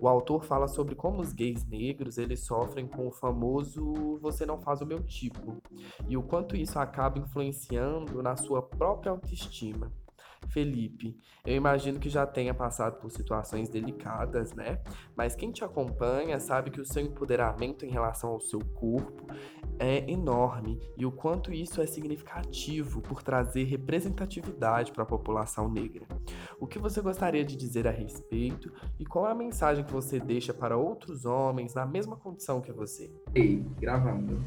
O autor fala sobre como os gays negros eles sofrem com o famoso você não faz o meu tipo e o quanto isso acaba influenciando na sua própria autoestima. Felipe, eu imagino que já tenha passado por situações delicadas, né? Mas quem te acompanha sabe que o seu empoderamento em relação ao seu corpo é enorme e o quanto isso é significativo por trazer representatividade para a população negra. O que você gostaria de dizer a respeito e qual é a mensagem que você deixa para outros homens na mesma condição que você? Ei, gravando.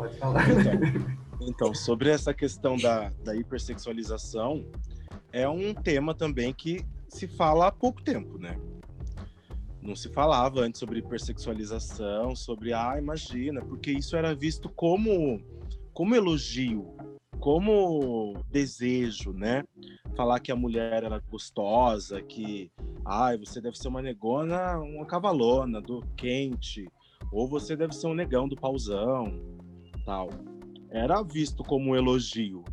Pode falar. Então, então, sobre essa questão da, da hipersexualização, é um tema também que se fala há pouco tempo, né? Não se falava antes sobre hipersexualização, sobre, ah, imagina, porque isso era visto como, como elogio, como desejo, né? Falar que a mulher era gostosa, que, ai, você deve ser uma negona, uma cavalona, do quente, ou você deve ser um negão do pauzão, Era visto como um elogio,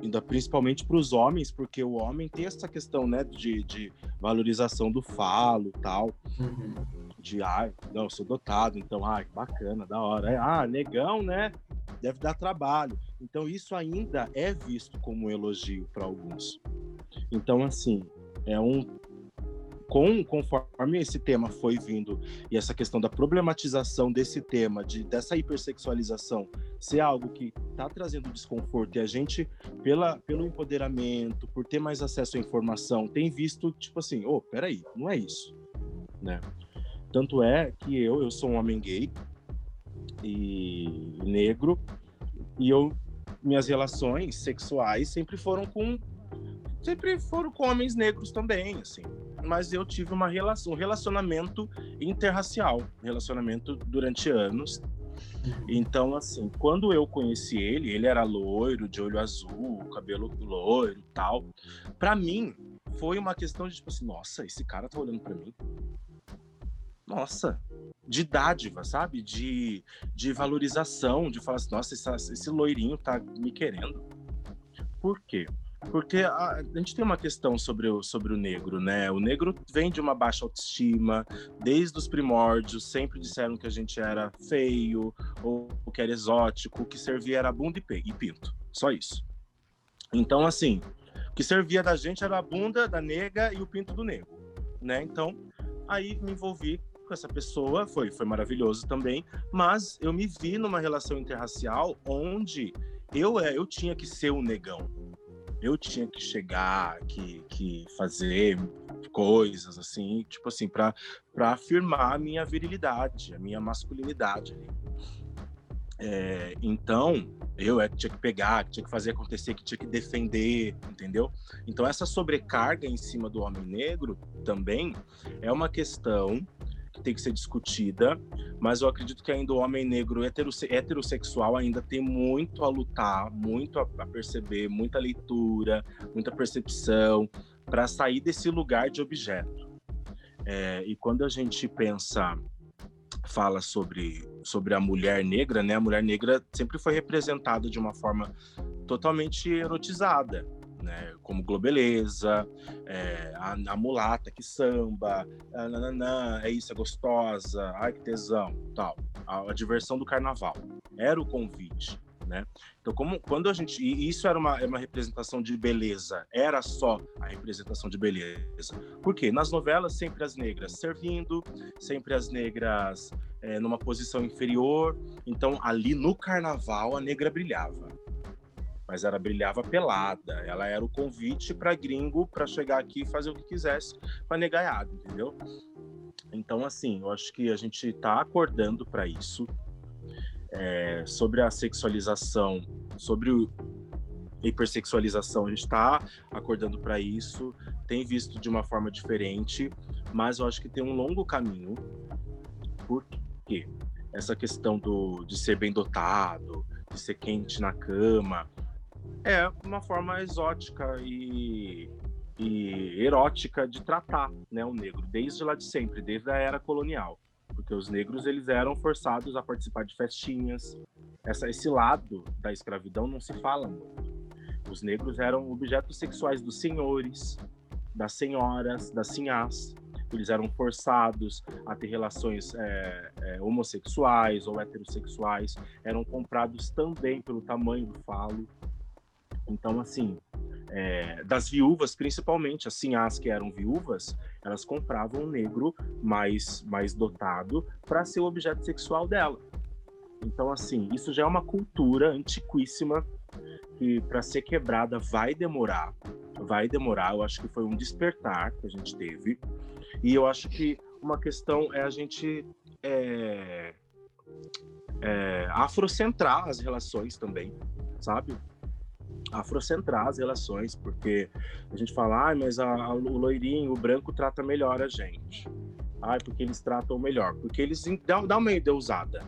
ainda principalmente para os homens, porque o homem tem essa questão, né, de, de valorização do falo, tal, uhum. de ai, não, eu sou dotado, então, ai, bacana, da hora, ah, negão, né, deve dar trabalho. Então isso ainda é visto como um elogio para alguns. Então assim, é um com, conforme esse tema foi vindo e essa questão da problematização desse tema, de, dessa hipersexualização, ser algo que está trazendo desconforto e a gente, pela, pelo empoderamento, por ter mais acesso à informação, tem visto, tipo assim, oh, peraí, não é isso, né? Tanto é que eu, eu sou um homem gay e negro, e eu, minhas relações sexuais sempre foram com sempre foram com homens negros também, assim. Mas eu tive uma relação, um relacionamento interracial, relacionamento durante anos. Então, assim, quando eu conheci ele, ele era loiro, de olho azul, cabelo loiro, tal. Para mim, foi uma questão de tipo assim, nossa, esse cara tá olhando para mim. Nossa, de dádiva, sabe? De, de valorização, de falar assim, nossa, esse, esse loirinho tá me querendo. Por quê? Porque a, a, gente tem uma questão sobre o, sobre o negro, né? O negro vem de uma baixa autoestima, desde os primórdios, sempre disseram que a gente era feio, ou que era exótico, o que servia era bunda e, e pinto. Só isso. Então, assim, o que servia da gente era a bunda da nega e o pinto do negro, né? Então, aí me envolvi com essa pessoa, foi, foi maravilhoso também, mas eu me vi numa relação interracial onde eu, é, eu tinha que ser o negão, eu tinha que chegar, que, que fazer coisas assim, tipo assim, para afirmar a minha virilidade, a minha masculinidade. É, então, eu é que tinha que pegar, que tinha que fazer acontecer, que tinha que defender, entendeu? Então, essa sobrecarga em cima do homem negro também é uma questão que tem que ser discutida, mas eu acredito que ainda o homem negro heterossexual ainda tem muito a lutar, muito a, perceber, muita leitura, muita percepção para sair desse lugar de objeto. É, e quando a gente pensa fala sobre, sobre a mulher negra, né? A mulher negra sempre foi representada de uma forma totalmente erotizada né? Como Globeleza, é, a, a, mulata que samba, a, é isso, é gostosa, ai que tesão, tal. A, a, diversão do carnaval. Era o convite, né? Então, como, quando a gente... E isso era uma, uma representação de beleza, era só a representação de beleza. Por quê? Nas novelas, sempre as negras servindo, sempre as negras é, numa posição inferior. Então, ali no carnaval, a negra brilhava mas ela brilhava pelada. Ela era o convite para gringo para chegar aqui e fazer o que quisesse para negaiado, entendeu? Então, assim, eu acho que a gente está acordando para isso. É, sobre a sexualização, sobre o hipersexualização, a gente está acordando para isso, tem visto de uma forma diferente, mas eu acho que tem um longo caminho. Por quê? Essa questão do, de ser bem dotado, de ser quente na cama, é uma forma exótica e, e erótica de tratar né, o negro, desde lá de sempre, desde a era colonial. Porque os negros eles eram forçados a participar de festinhas. Essa, esse lado da escravidão não se fala muito. Os negros eram objetos sexuais dos senhores, das senhoras, das sinhás. eles eram forçados a ter relações é, é, homossexuais ou heterossexuais, eram comprados também pelo tamanho do falo. Então, assim, é, das viúvas, principalmente, assim, as que eram viúvas, elas compravam um negro mais, mais dotado para ser o objeto sexual dela. Então, assim, isso já é uma cultura antiquíssima que, para ser quebrada, vai demorar. Vai demorar. Eu acho que foi um despertar que a gente teve. E eu acho que uma questão é a gente é, é, afrocentrar as relações também, sabe? Afrocentrar as relações, porque a gente fala, ah, mas a, a, o loirinho, o branco trata melhor a gente. Ah, porque eles tratam melhor. Porque eles dão, dão meio deusada.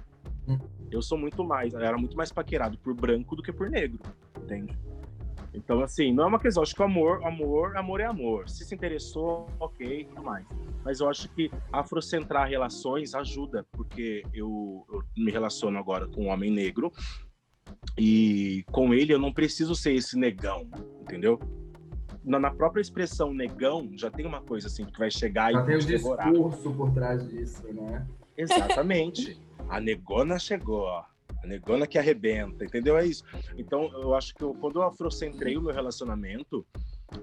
Hum. Eu sou muito mais, era muito mais paquerado por branco do que por negro, entende? Então, assim, não é uma questão. Acho que o amor, amor, amor é amor. Se se interessou, ok, tudo mais. Mas eu acho que afrocentrar relações ajuda, porque eu, eu me relaciono agora com um homem negro e com ele eu não preciso ser esse negão, entendeu? Na, na própria expressão negão, já tem uma coisa assim que vai chegar já e tem o discurso por trás disso, né? Exatamente. A negona chegou, ó. A negona que arrebenta, entendeu? É isso. Então, eu acho que eu, quando eu afrocentrei o meu relacionamento,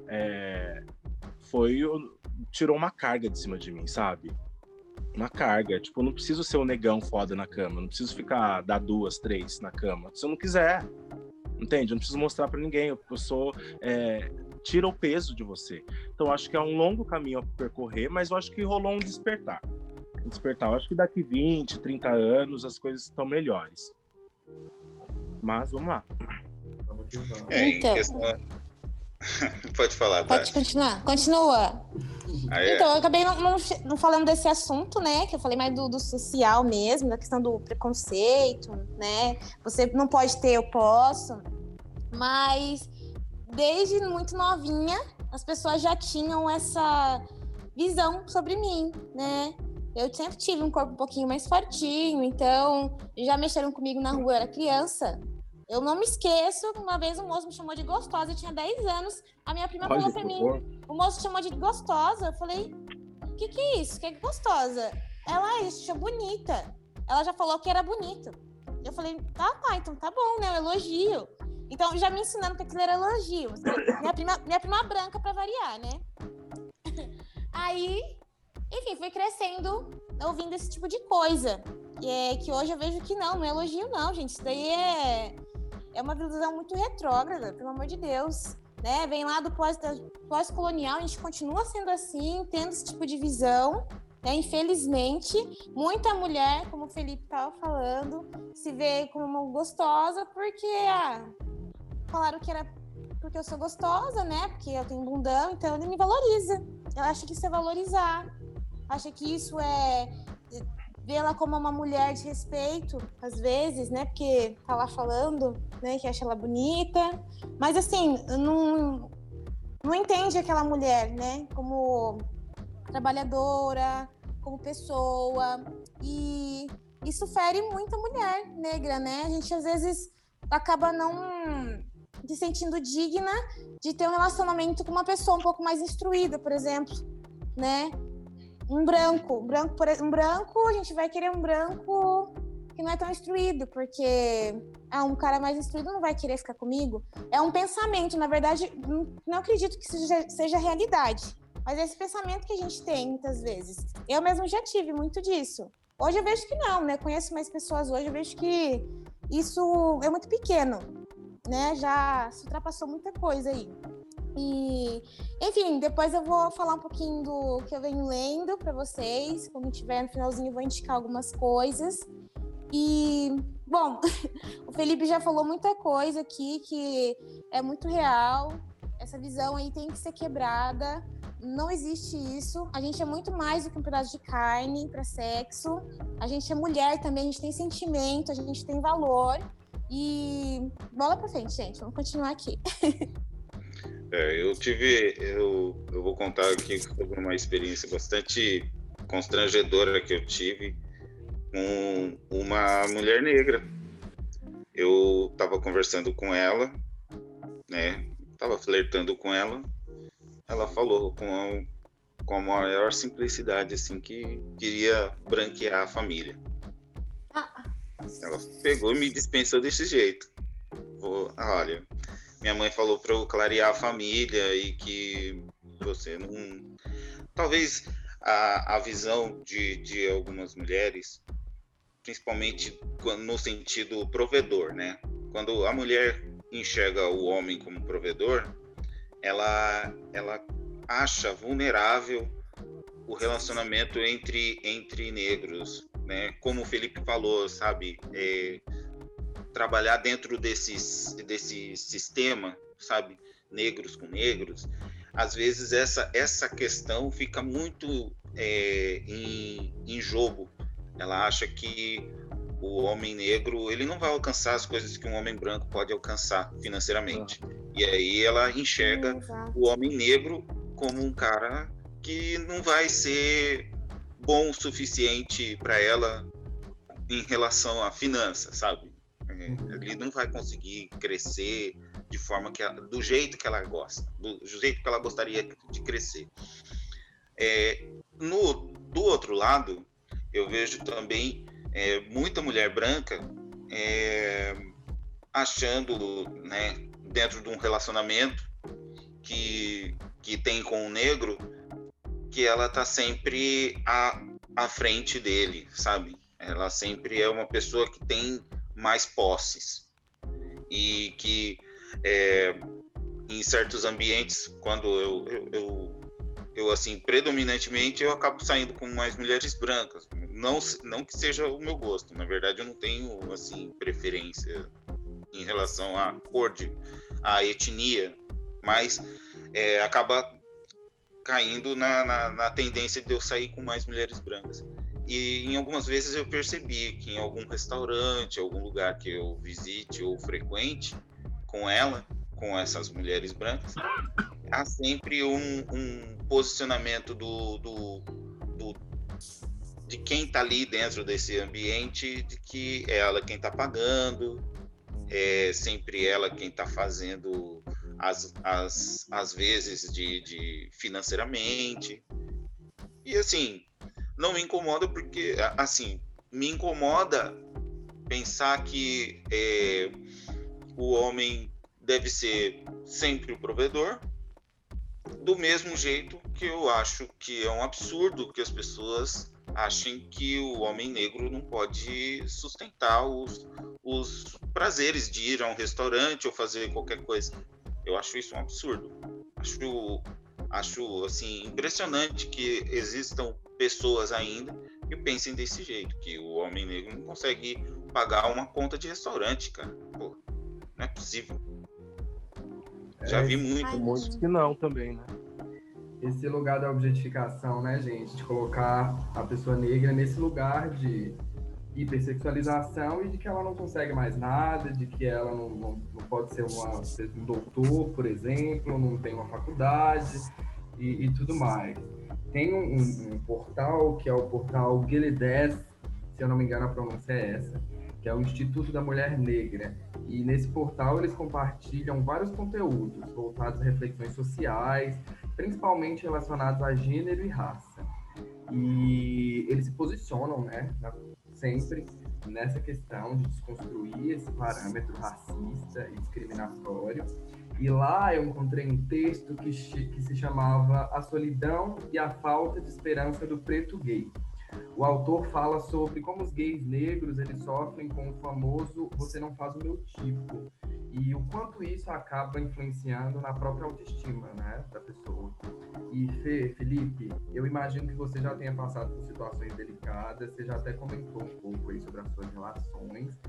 é, foi. Tirou uma carga de cima de mim, sabe? Uma carga. Tipo, eu não preciso ser um negão foda na cama, não preciso ficar dar duas, três na cama. Se eu não quiser, entende? Eu não preciso mostrar para ninguém. Eu sou é, tira o peso de você. Então acho que é um longo caminho a percorrer, mas eu acho que rolou um despertar. Um despertar. Eu acho que daqui 20, 30 anos as coisas estão melhores. Mas vamos lá. É, então, questão... Pode falar, Pode continuar. Continua. Ah, é? Então, eu acabei não, não, não, falando desse assunto, né? Que eu falei mais do, do, social mesmo, da questão do preconceito, né? Você não pode ter, eu posso. Mas desde muito novinha, as pessoas já tinham essa visão sobre mim, né? Eu sempre tive um corpo um pouquinho mais fortinho, então já mexeram comigo na rua, eu era criança. Eu não me esqueço, uma vez um moço me chamou de gostosa, eu tinha 10 anos, a minha prima falou pra mim, o moço chamou de gostosa, eu falei, o que que é isso? O que é gostosa? Ela, isso, achou bonita. Ela já falou que era bonito. Eu falei, tá, tá, então tá bom, né, um elogio. Então, já me ensinando que aquilo era elogio. Minha prima, minha prima branca pra variar, né? Aí, enfim, fui crescendo ouvindo esse tipo de coisa. E é que hoje eu vejo que não, não é elogio, não, gente. Isso daí é é uma visão muito retrógrada, pelo amor de Deus. Né? Vem lá do pós-colonial, a gente continua sendo assim, tendo esse tipo de visão. Né? Infelizmente, muita mulher, como o Felipe estava falando, se vê como gostosa porque ah, falaram que era porque eu sou gostosa, né? Porque eu tenho bundão, então ele me valoriza. Eu acho que isso é valorizar. Acho que isso é vê-la como uma mulher de respeito, às vezes, né? Porque tá lá falando, né, que acha ela bonita. Mas assim, não, não entende aquela mulher, né? Como trabalhadora, como pessoa. E isso fere muito a mulher negra, né? A gente às vezes acaba não se sentindo digna de ter um relacionamento com uma pessoa um pouco mais instruída, por exemplo, né? Um branco, um branco, um branco, a gente vai querer um branco que não é tão instruído, porque ah, um cara mais instruído não vai querer ficar comigo. É um pensamento, na verdade, não, acredito que seja, seja realidade, mas é esse pensamento que a gente tem muitas vezes. Eu mesmo já tive muito disso. Hoje eu vejo que não, né? Conheço mais pessoas hoje, eu vejo que isso é muito pequeno, né? Já se ultrapassou muita coisa aí. E, enfim, depois eu vou falar um pouquinho do que eu venho lendo para vocês. Quando tiver no finalzinho, eu vou indicar algumas coisas. E, bom, o Felipe já falou muita coisa aqui que é muito real. Essa visão aí tem que ser quebrada. Não existe isso. A gente é muito mais do que um pedaço de carne para sexo. A gente é mulher também, a gente tem sentimento, a gente tem valor. E bola para frente, gente. Vamos continuar aqui. É, eu tive, eu, eu vou contar aqui sobre uma experiência bastante constrangedora que eu tive com uma mulher negra. Eu estava conversando com ela, né? Tava flertando com ela. Ela falou com com a maior simplicidade, assim, que queria branquear a família. Ah. Ela pegou e me dispensou desse jeito. Vou, olha, minha mãe falou para eu clarear a família e que você não. Talvez a, a visão de, de algumas mulheres, principalmente no sentido provedor, né? Quando a mulher enxerga o homem como provedor, ela, ela acha vulnerável o relacionamento entre, entre negros, né? Como o Felipe falou, sabe? É, trabalhar dentro desses, desse sistema, sabe? Negros com negros, às vezes essa, essa questão fica muito é, em, em jogo. Ela acha que o homem negro ele não vai alcançar as coisas que um homem branco pode alcançar financeiramente. E aí ela enxerga o homem negro como um cara que não vai ser bom o suficiente para ela em relação à finança, sabe? Ele não vai conseguir crescer de forma que ela, do jeito que ela gosta, do jeito que ela gostaria de crescer. É, no do outro lado, eu vejo também é, muita mulher branca é, achando, né, dentro de um relacionamento que, que tem com o negro, que ela tá sempre à, à frente dele, sabe? Ela sempre é uma pessoa que tem mais posses e que é, em certos ambientes, quando eu, eu, eu, eu, assim, predominantemente eu acabo saindo com mais mulheres brancas. Não, não que seja o meu gosto, na verdade eu não tenho, assim, preferência em relação à cor de, à etnia, mas é, acaba caindo na, na, na tendência de eu sair com mais mulheres brancas. E em algumas vezes eu percebi que em algum restaurante, algum lugar que eu visite ou frequente com ela, com essas mulheres brancas, há sempre um, um posicionamento do, do, do, de quem está ali dentro desse ambiente, de que é ela quem está pagando, é sempre ela quem está fazendo as, as, as vezes de, de financeiramente. E assim, não me incomoda porque, assim, me incomoda pensar que é, o homem deve ser sempre o provedor, do mesmo jeito que eu acho que é um absurdo que as pessoas achem que o homem negro não pode sustentar os, os prazeres de ir a um restaurante ou fazer qualquer coisa. Eu acho isso um absurdo. Acho, acho assim impressionante que existam pessoas ainda que pensem desse jeito, que o homem negro não consegue pagar uma conta de restaurante, cara. Pô, não é possível. Já vi muito. Muitos que não também, né? Esse lugar da objetificação, né, gente? De colocar a pessoa negra nesse lugar de hipersexualização e de que ela não consegue mais nada, de que ela não, não, não pode ser uma, um doutor, por exemplo, não tem uma faculdade e, e tudo mais. Tem um, um, portal que é o portal Guilherme se eu não me engano a pronúncia é essa, que é o Instituto da Mulher Negra. E nesse portal eles compartilham vários conteúdos voltados a reflexões sociais, principalmente relacionados a gênero e raça. E eles se posicionam, né, sempre nessa questão de desconstruir esse parâmetro racista e discriminatório. E lá eu encontrei um texto que, que se chamava A Solidão e a Falta de Esperança do Preto Gay o autor fala sobre como os gays negros eles sofrem com o famoso você não faz o meu tipo e o quanto isso acaba influenciando na própria autoestima né, da pessoa. E Fê, Felipe, eu imagino que você já tenha passado por situações delicadas, você já até comentou um pouco aí sobre as suas relações,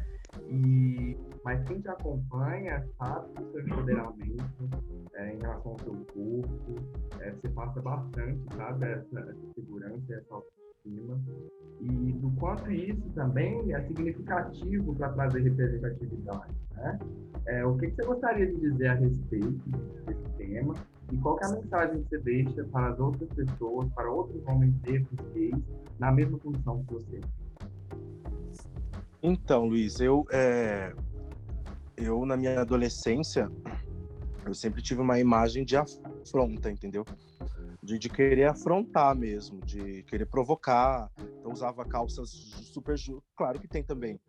e, mas quem te acompanha sabe do seu empoderamento é, em relação ao seu corpo, é, você passa bastante, sabe, essa, essa segurança, essa autoestima e do quanto isso também é significativo para trazer representatividade. Né? É, o que, que, você gostaria de dizer a respeito desse tema e qual é a mensagem que você deixa para as outras pessoas, para outros homens negros gays, na mesma condição que você? Então, Luiz, eu, é, eu na minha adolescência, eu sempre tive uma imagem de afronta, entendeu? De, de, querer afrontar mesmo, de querer provocar. Então usava calças super. Claro que tem também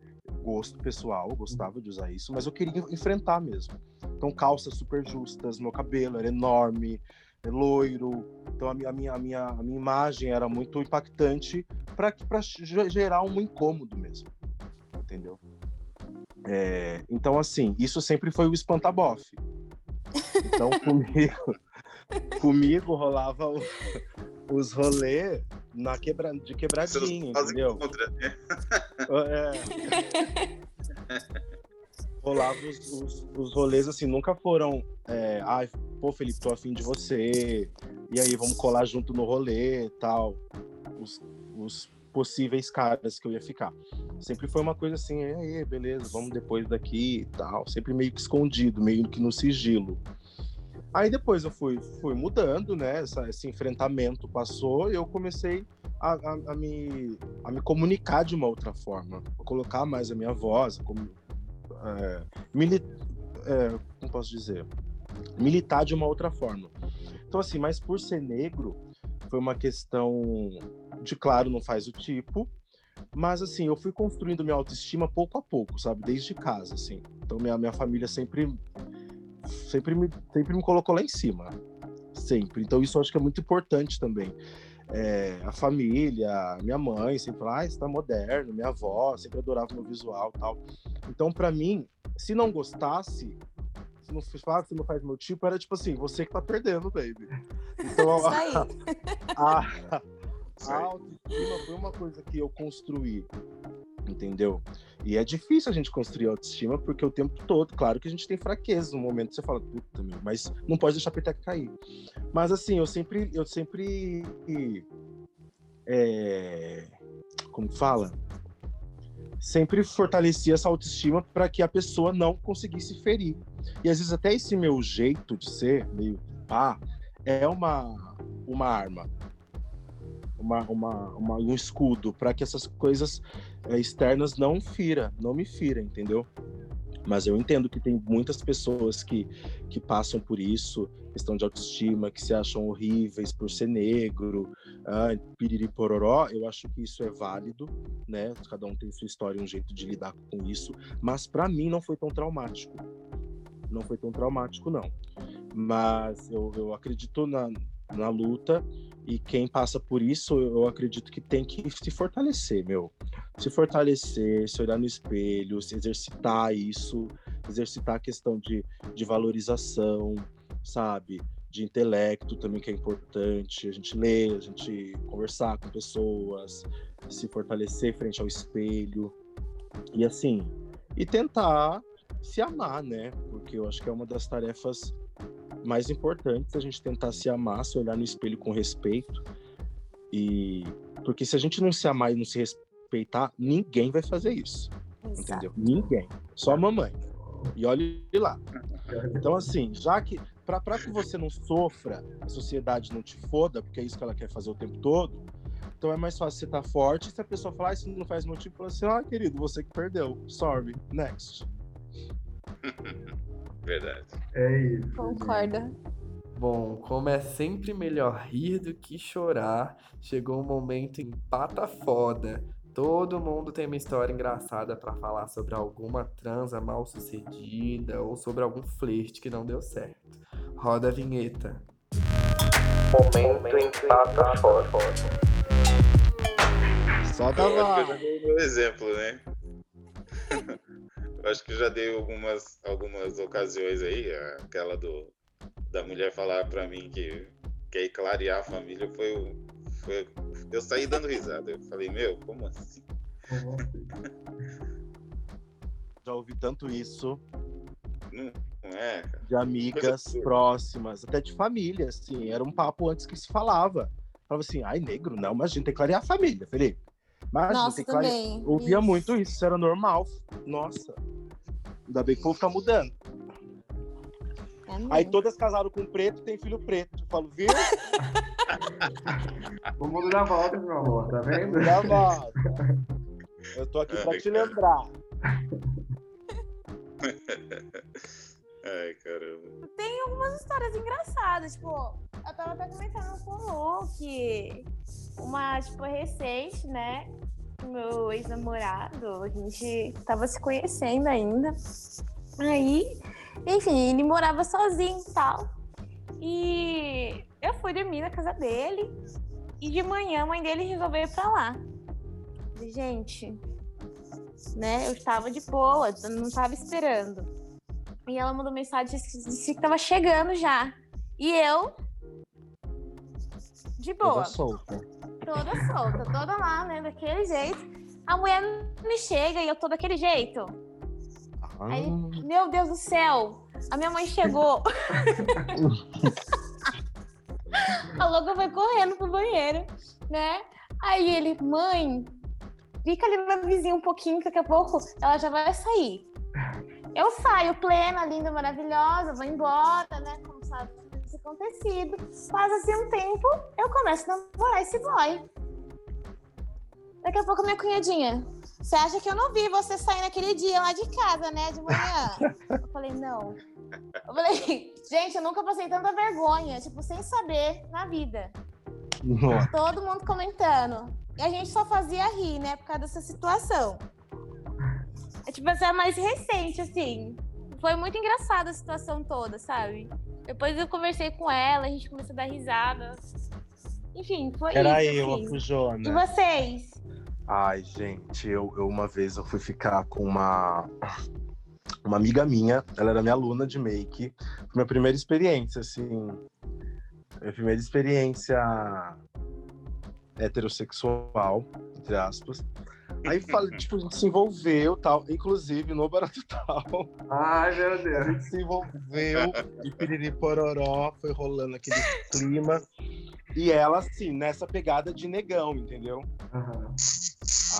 gosto pessoal, eu gostava de usar isso, mas eu queria enfrentar mesmo. Então calças super justas, meu cabelo era enorme, é loiro. Então a minha, a minha, a minha, a minha imagem era muito impactante para gerar um incômodo mesmo. Entendeu? É, então, assim, isso sempre foi o espantabofe. Então, comigo, comigo rolava o, os rolês na quebra, de quebradinha, entendeu? Contra, né? é. rolava os, os, os, rolês assim, nunca foram. É, Ai, pô, Felipe, tô afim de você. E aí, vamos colar junto no rolê tal. Os, os possíveis caras que eu ia ficar. Sempre foi uma coisa assim, aí, beleza, vamos depois daqui e tal. Sempre meio que escondido, meio que no sigilo. Aí depois eu fui, fui mudando, né? Essa, esse enfrentamento passou e eu comecei a, a, a, me, a me comunicar de uma outra forma, colocar mais a minha voz, como, é, mili, é, como posso dizer, militar de uma outra forma. Então assim, mas por ser negro foi uma questão de claro não faz o tipo, mas assim eu fui construindo minha autoestima pouco a pouco, sabe, desde casa, assim. Então minha minha família sempre sempre me, sempre me colocou lá em cima. Sempre. Então isso eu acho que é muito importante também. É, a família, minha mãe sempre ah, está moderno, minha avó sempre adorava meu visual tal. Então, para mim, se não gostasse, se não faz, se não faz meu tipo, era tipo assim, você que tá perdendo, baby. Então, a, a, a autoestima foi uma coisa que eu construí entendeu? E é difícil a gente construir autoestima porque o tempo todo, claro que a gente tem fraqueza no momento você fala, puta, meu, mas não pode deixar a peteca cair. Mas assim, eu sempre, eu sempre, é, como fala? Sempre fortaleci essa autoestima para que a pessoa não conseguisse ferir. E às vezes até esse meu jeito de ser, meio pá, é uma, uma arma. Uma, uma, uma, um escudo para que essas coisas é, externas não fira, não me fira, entendeu? Mas eu entendo que tem muitas pessoas que, que passam por isso, questão de autoestima, que se acham horríveis por ser negro, ah, piriri pororó. Eu acho que isso é válido, né? Cada um tem sua história, um jeito de lidar com isso. Mas para mim não foi tão traumático. Não foi tão traumático, não. Mas eu, eu acredito na, na luta e quem passa por isso, eu acredito que tem que se fortalecer, meu. Se fortalecer, se olhar no espelho, se exercitar isso, exercitar a questão de, de valorização, sabe? De intelecto também, que é importante. A gente ler, a gente conversar com pessoas, se fortalecer frente ao espelho. E assim, e tentar se amar, né? Porque eu acho que é uma das tarefas mais importante a gente tentar se amar, se olhar no espelho com respeito. E porque se a gente não se amar e não se respeitar, ninguém vai fazer isso. Exato. Entendeu? Ninguém. Só a mamãe. E olhe lá. Então, assim, já que. para que você não sofra, a sociedade não te foda, porque é isso que ela quer fazer o tempo todo. Então é mais fácil você estar tá forte. Se a pessoa falar, ah, isso não faz motivo, fala assim: ah, querido, você que perdeu. Sorry. Next. Verdade. É isso. Concorda. Bom, como é sempre melhor rir do que chorar, chegou o um momento em pata foda. Todo mundo tem uma história engraçada para falar sobre alguma transa mal sucedida ou sobre algum flerte que não deu certo. Roda a vinheta. Momento em pata foda. Solta lá. Eu exemplo, né? acho que já dei algumas, algumas ocasiões aí, aquela do da mulher falar para mim que quer clarear a família foi, foi eu saí dando risada. Eu falei, meu, como assim? Já ouvi tanto isso. Não, não é, cara. De amigas próximas, até de família, assim. Era um papo antes que se falava. Falava assim, ai, negro, não, mas a gente tem que clarear a família, Felipe. Mas Nossa, clarear. Ouvia isso. muito isso, isso era normal. Nossa. Ainda bem que o povo tá mudando. É Aí todas casaram com preto, tem filho preto. Eu falo, viu? o mundo dá volta, meu amor, tá vendo? Dá volta. Eu tô aqui pra te lembrar. Ai, caramba. Tem algumas histórias engraçadas, tipo, eu tava até comentando com o Lu que uma, tipo, recente, né? Meu ex-namorado, a gente tava se conhecendo ainda. Aí, enfim, ele morava sozinho e tal. E eu fui dormir na casa dele. E de manhã a mãe dele resolveu ir pra lá. Gente, né? Eu estava de boa, não estava esperando. E ela mandou mensagem disse, que estava chegando já. E eu de boa. Toda solta. Toda solta, toda lá, né? Daquele jeito. A mulher me chega e eu tô daquele jeito. Aí, Ah, meu Deus do céu, a minha mãe chegou. a louca foi correndo pro banheiro, né? Aí ele, mãe, fica ali na vizinha um pouquinho, que daqui a pouco ela já vai sair. Eu saio plena, linda, maravilhosa, vou embora, né? Como sabe acontecido. Passa-se um tempo, eu começo a namorar esse boy. Daqui a pouco minha cunhadinha, você acha que eu não vi você sair naquele dia lá de casa, né? De manhã? Eu falei, não. Eu falei, gente, eu nunca passei tanta vergonha, tipo, sem saber na vida. nossa. Todo mundo comentando. E a gente só fazia rir, né? Por causa dessa situação. É tipo, essa é mais recente, assim. Foi muito engraçada a situação toda, sabe? Depois eu conversei com ela, a gente começou a dar risada. Enfim, foi Era isso. eu, a assim. E Fujona. vocês? Ai, gente, eu, eu uma vez eu fui ficar com uma uma amiga minha, ela era minha aluna de make. Foi minha primeira experiência, assim. Minha primeira experiência heterossexual, entre aspas. Aí falei, tipo, a gente se envolveu tal, inclusive no Barato Tal. Ai, meu A Deus. gente se envolveu e piriri pororó, foi rolando aquele clima. E ela, assim, nessa pegada de negão, entendeu? Aham.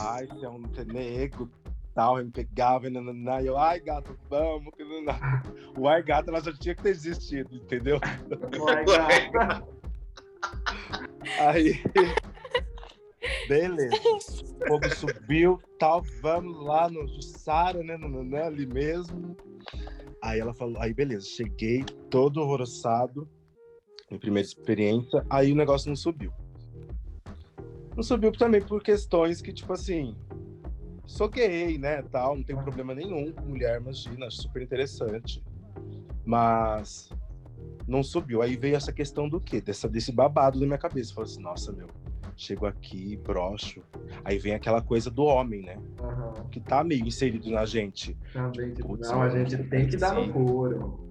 Ai, você é um nego, tal, ele me pegava, e e eu, ai, gato, vamos. O ai, gato, ela já tinha que ter existido, entendeu? Ai, gata. Aí, beleza. O fogo subiu, tal, vamos lá no Jussara, né, nananá, ali mesmo. Aí ela falou, aí beleza, cheguei todo horroroçado, minha primeira experiência, aí o negócio não subiu. Não subiu também por questões que, tipo assim, sou gay, né, tal, não tenho problema nenhum com mulher, imagina, acho super interessante. Mas não subiu. Aí veio essa questão do quê? Dessa, desse babado na minha cabeça. Falei assim, nossa, meu, chego aqui, broxo. Aí vem aquela coisa do homem, né? Aham. Que tá meio inserido na gente. Também, tipo, Putz, não, a mano, gente tem que dar no sim. couro.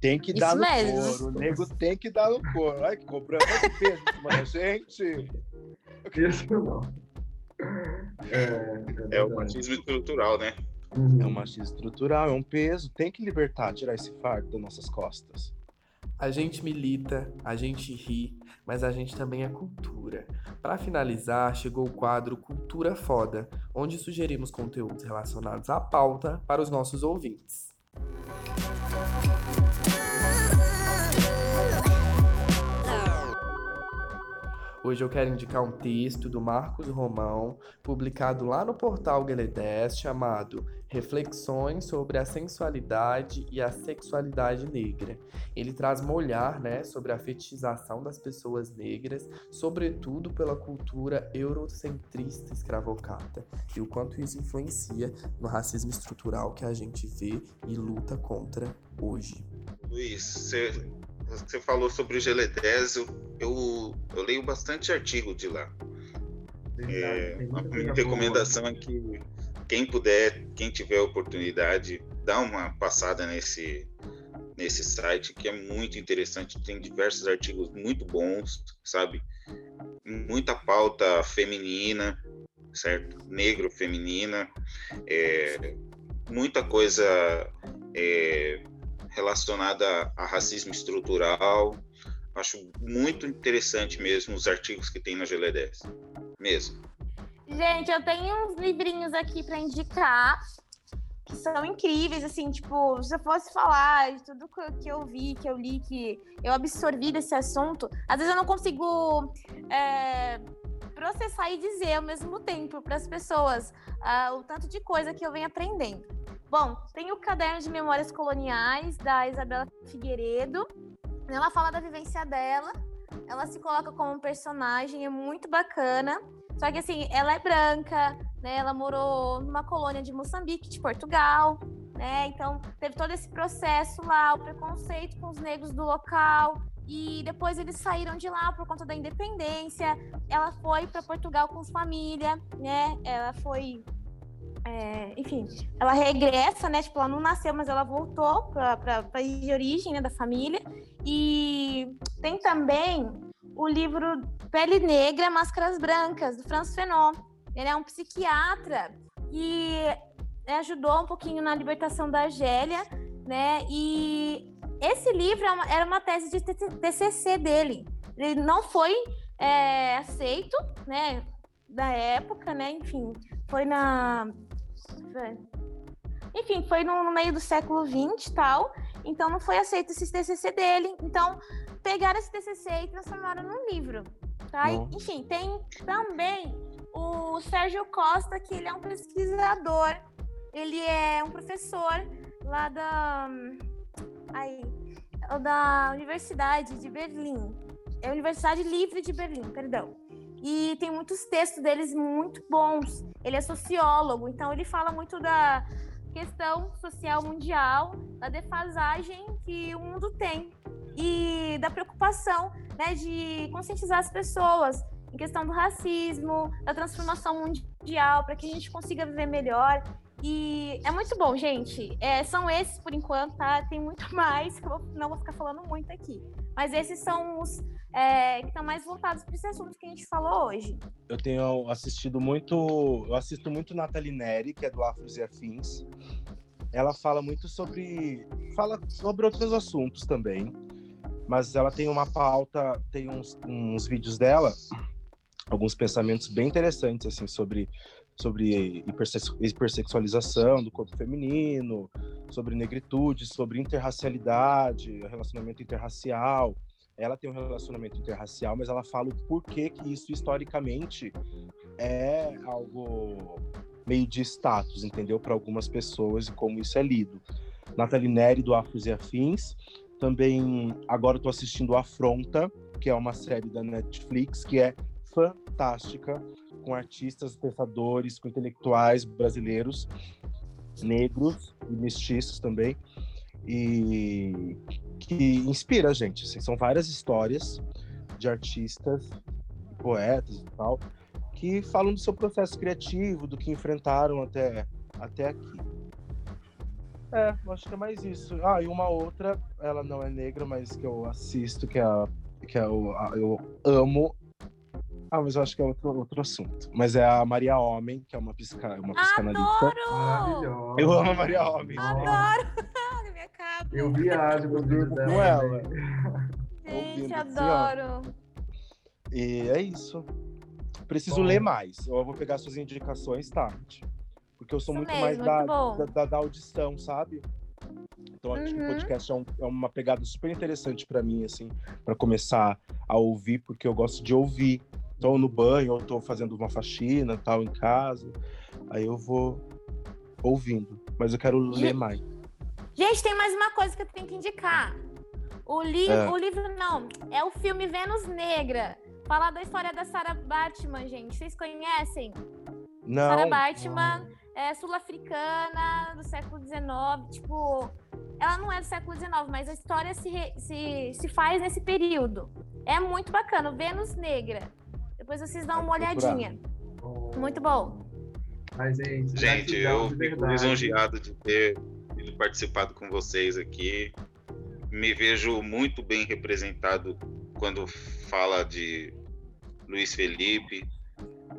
Tem que Isso dar no mesmo. couro. O nego tem que dar no couro. Ai, que cobrando peso em cima da gente. Isso não. É, É o verdade. machismo estrutural, né? Uhum. É um machismo estrutural, é um peso. Tem que libertar, tirar esse fardo das nossas costas. A gente milita, a gente ri, mas a gente também é cultura. Para finalizar, chegou o quadro Cultura Foda, onde sugerimos conteúdos relacionados à pauta para os nossos ouvintes. Hoje eu quero indicar um texto do Marcos Romão, publicado lá no portal Gueledés, chamado Reflexões sobre a sensualidade e a sexualidade negra. Ele traz um olhar né, sobre a fetichização das pessoas negras, sobretudo pela cultura eurocentrista escravocrata, e o quanto isso influencia no racismo estrutural que a gente vê e luta contra hoje. Luiz, você, você falou sobre o Geledés, eu, eu, leio bastante artigo de lá. Verdade, É, tem a muita minha coisa recomendação é que quem puder, quem tiver oportunidade, dá uma passada nesse, nesse site, que é muito interessante. Tem diversos artigos muito bons, sabe? Muita pauta feminina, certo? Negro, feminina, é, muita coisa é, relacionada a racismo estrutural. Acho muito interessante mesmo os artigos que tem na GL10. Mesmo. Gente, eu tenho uns livrinhos aqui pra indicar que são incríveis, assim, tipo, se eu fosse falar de tudo que eu- vi, que eu li, que eu absorvi desse assunto, às vezes eu não consigo é, processar e dizer ao mesmo tempo para as pessoas ah, o tanto de coisa que eu venho aprendendo. Bom, tem o Caderno de Memórias Coloniais, da Isabela Figueiredo, Ela fala da vivência dela, ela se coloca como um personagem, é muito bacana. Só que assim, ela é branca, né? Ela morou numa colônia de Moçambique, de Portugal, né? Então teve todo esse processo lá, o preconceito com os negros do local. E depois eles saíram de lá por conta da independência. Ela foi para Portugal com família, né? Ela foi é, enfim, ela regressa, né? Tipo, ela não nasceu, mas ela voltou para o país de origem né, da família. E tem também o livro Pele Negra, Máscaras Brancas, do François Fanon. Ele é um psiquiatra que né, ajudou um pouquinho na libertação da Argélia, né? E esse livro é era uma tese de TCC dele. Ele não foi é, aceito, né? Da época, né? Enfim, foi na enfim, foi no, no meio do século XX e tal, então não foi aceito esse TCC dele. Então, pegaram esse TCC e transformaram num livro, tá? Enfim, tem também o Sérgio Costa, que ele é um pesquisador, ele é um professor lá da... Aí, da Universidade de Berlim. É a Universidade Livre de Berlim, perdão. E tem muitos textos deles muito bons. Ele é sociólogo, então ele fala muito da questão social mundial, da defasagem que o mundo tem e da preocupação né, de conscientizar as pessoas em questão do racismo, da transformação mundial, para que a gente consiga viver melhor. E é muito bom, gente. É, são esses por enquanto, tá? Tem muito mais, que eu não vou ficar falando muito aqui. Mas esses são os é, que estão mais voltados para esse assunto que a gente falou hoje. Eu tenho assistido muito, eu assisto muito Nathalie Neri, que é do Afros e Afins. Ela fala muito sobre, fala sobre outros assuntos também, mas ela tem uma pauta, tem uns, uns vídeos dela, alguns pensamentos bem interessantes assim sobre sobre hipersexualização do corpo feminino, sobre negritude, sobre interracialidade, relacionamento interracial ela tem um relacionamento interracial, mas ela fala o porquê que isso historicamente é algo meio de status, entendeu? Para algumas pessoas e como isso é lido. Nathalie Neri, do Afros e Afins. Também, agora estou assistindo Afronta, que é uma série da Netflix, que é fantástica, com artistas, pensadores, com intelectuais brasileiros, negros e mestiços também e que inspira a gente. Assim, são várias histórias de artistas, poetas e tal, que falam do seu processo criativo, do que enfrentaram até, até aqui. É, acho que é mais isso. Ah, e uma outra, ela não é negra, mas que eu assisto, que é a, que é o, a, eu amo. Ah, mas eu acho que é outro, outro assunto. Mas é a Maria Homem, que é uma, pisca, uma psicanalista. Adoro! Eu amo a Maria Homem. Adoro! Eu viajo com durmo com ela. Gente, Ouvindo, assim, adoro. E é isso. Preciso Bom. ler mais. Eu vou pegar suas indicações tarde. Porque eu sou Isso muito mesmo, mais muito da, bom. da, da- da audição, sabe? Então acho que o Uhum. podcast é, um- é uma pegada super interessante pra mim, assim, pra começar a ouvir, porque eu gosto de ouvir. Então no banho, eu tô fazendo uma faxina, tal, em casa. Aí eu vou ouvindo. Mas eu quero ler mais. Gente, tem mais uma coisa que eu tenho que indicar. O, li É. o livro não, é o filme Vênus Negra. Fala da história da Sarah Batman, gente. Vocês conhecem? Não. Sarah Batman é sul-africana do século XIX. Tipo, ela não é do século XIX, mas a história se, re- se, se faz nesse período. É muito bacana. Vênus Negra. Depois vocês dão uma olhadinha. Muito bom. Mas, gente, Gente, eu fico lisonjeado de ter participado com vocês aqui. Me vejo muito bem representado quando fala de Luiz Felipe,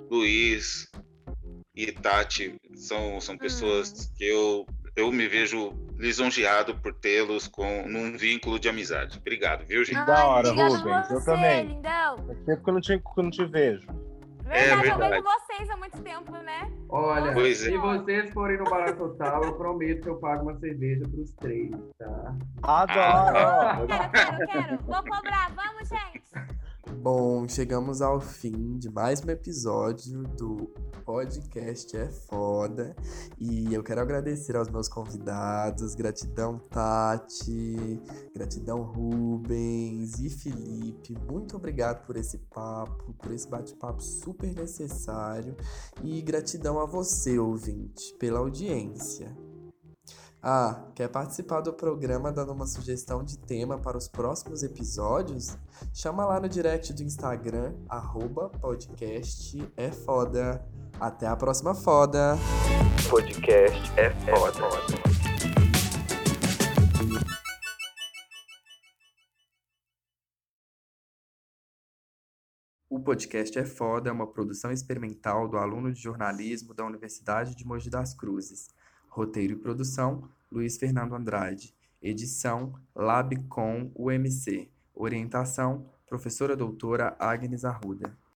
Luiz e Tati. São, são pessoas que eu, eu me vejo lisonjeado por tê-los com num vínculo de amizade. Obrigado, viu, gente? Da hora, Rubens, eu você, também. lindão. Faz tempo que eu não te, que eu não te vejo. Verdade, eu verdade. vejo vocês há muito tempo, né? Olha, Pois é. se vocês forem no Barato Total, eu prometo que eu pago uma cerveja pros três, tá? Adoro! Quero, quero, quero. Vou cobrar. Vamos, gente. Bom, chegamos ao fim de mais um episódio do podcast É Foda. E eu quero agradecer aos meus convidados, gratidão Tati, gratidão Rubens e Felipe. Muito obrigado por esse papo, por esse bate-papo super necessário. E gratidão a você, ouvinte, pela audiência. Ah, quer participar do programa dando uma sugestão de tema para os próximos episódios? Chama lá no direct do Instagram, arroba podcast é foda. Até a próxima foda! Podcast é foda. O podcast é foda é uma produção experimental do aluno de jornalismo da Universidade de Mogi das Cruzes. Roteiro e produção, Luiz Fernando Andrade. Edição, Labcom UMC. Orientação, professora doutora Agnes Arruda.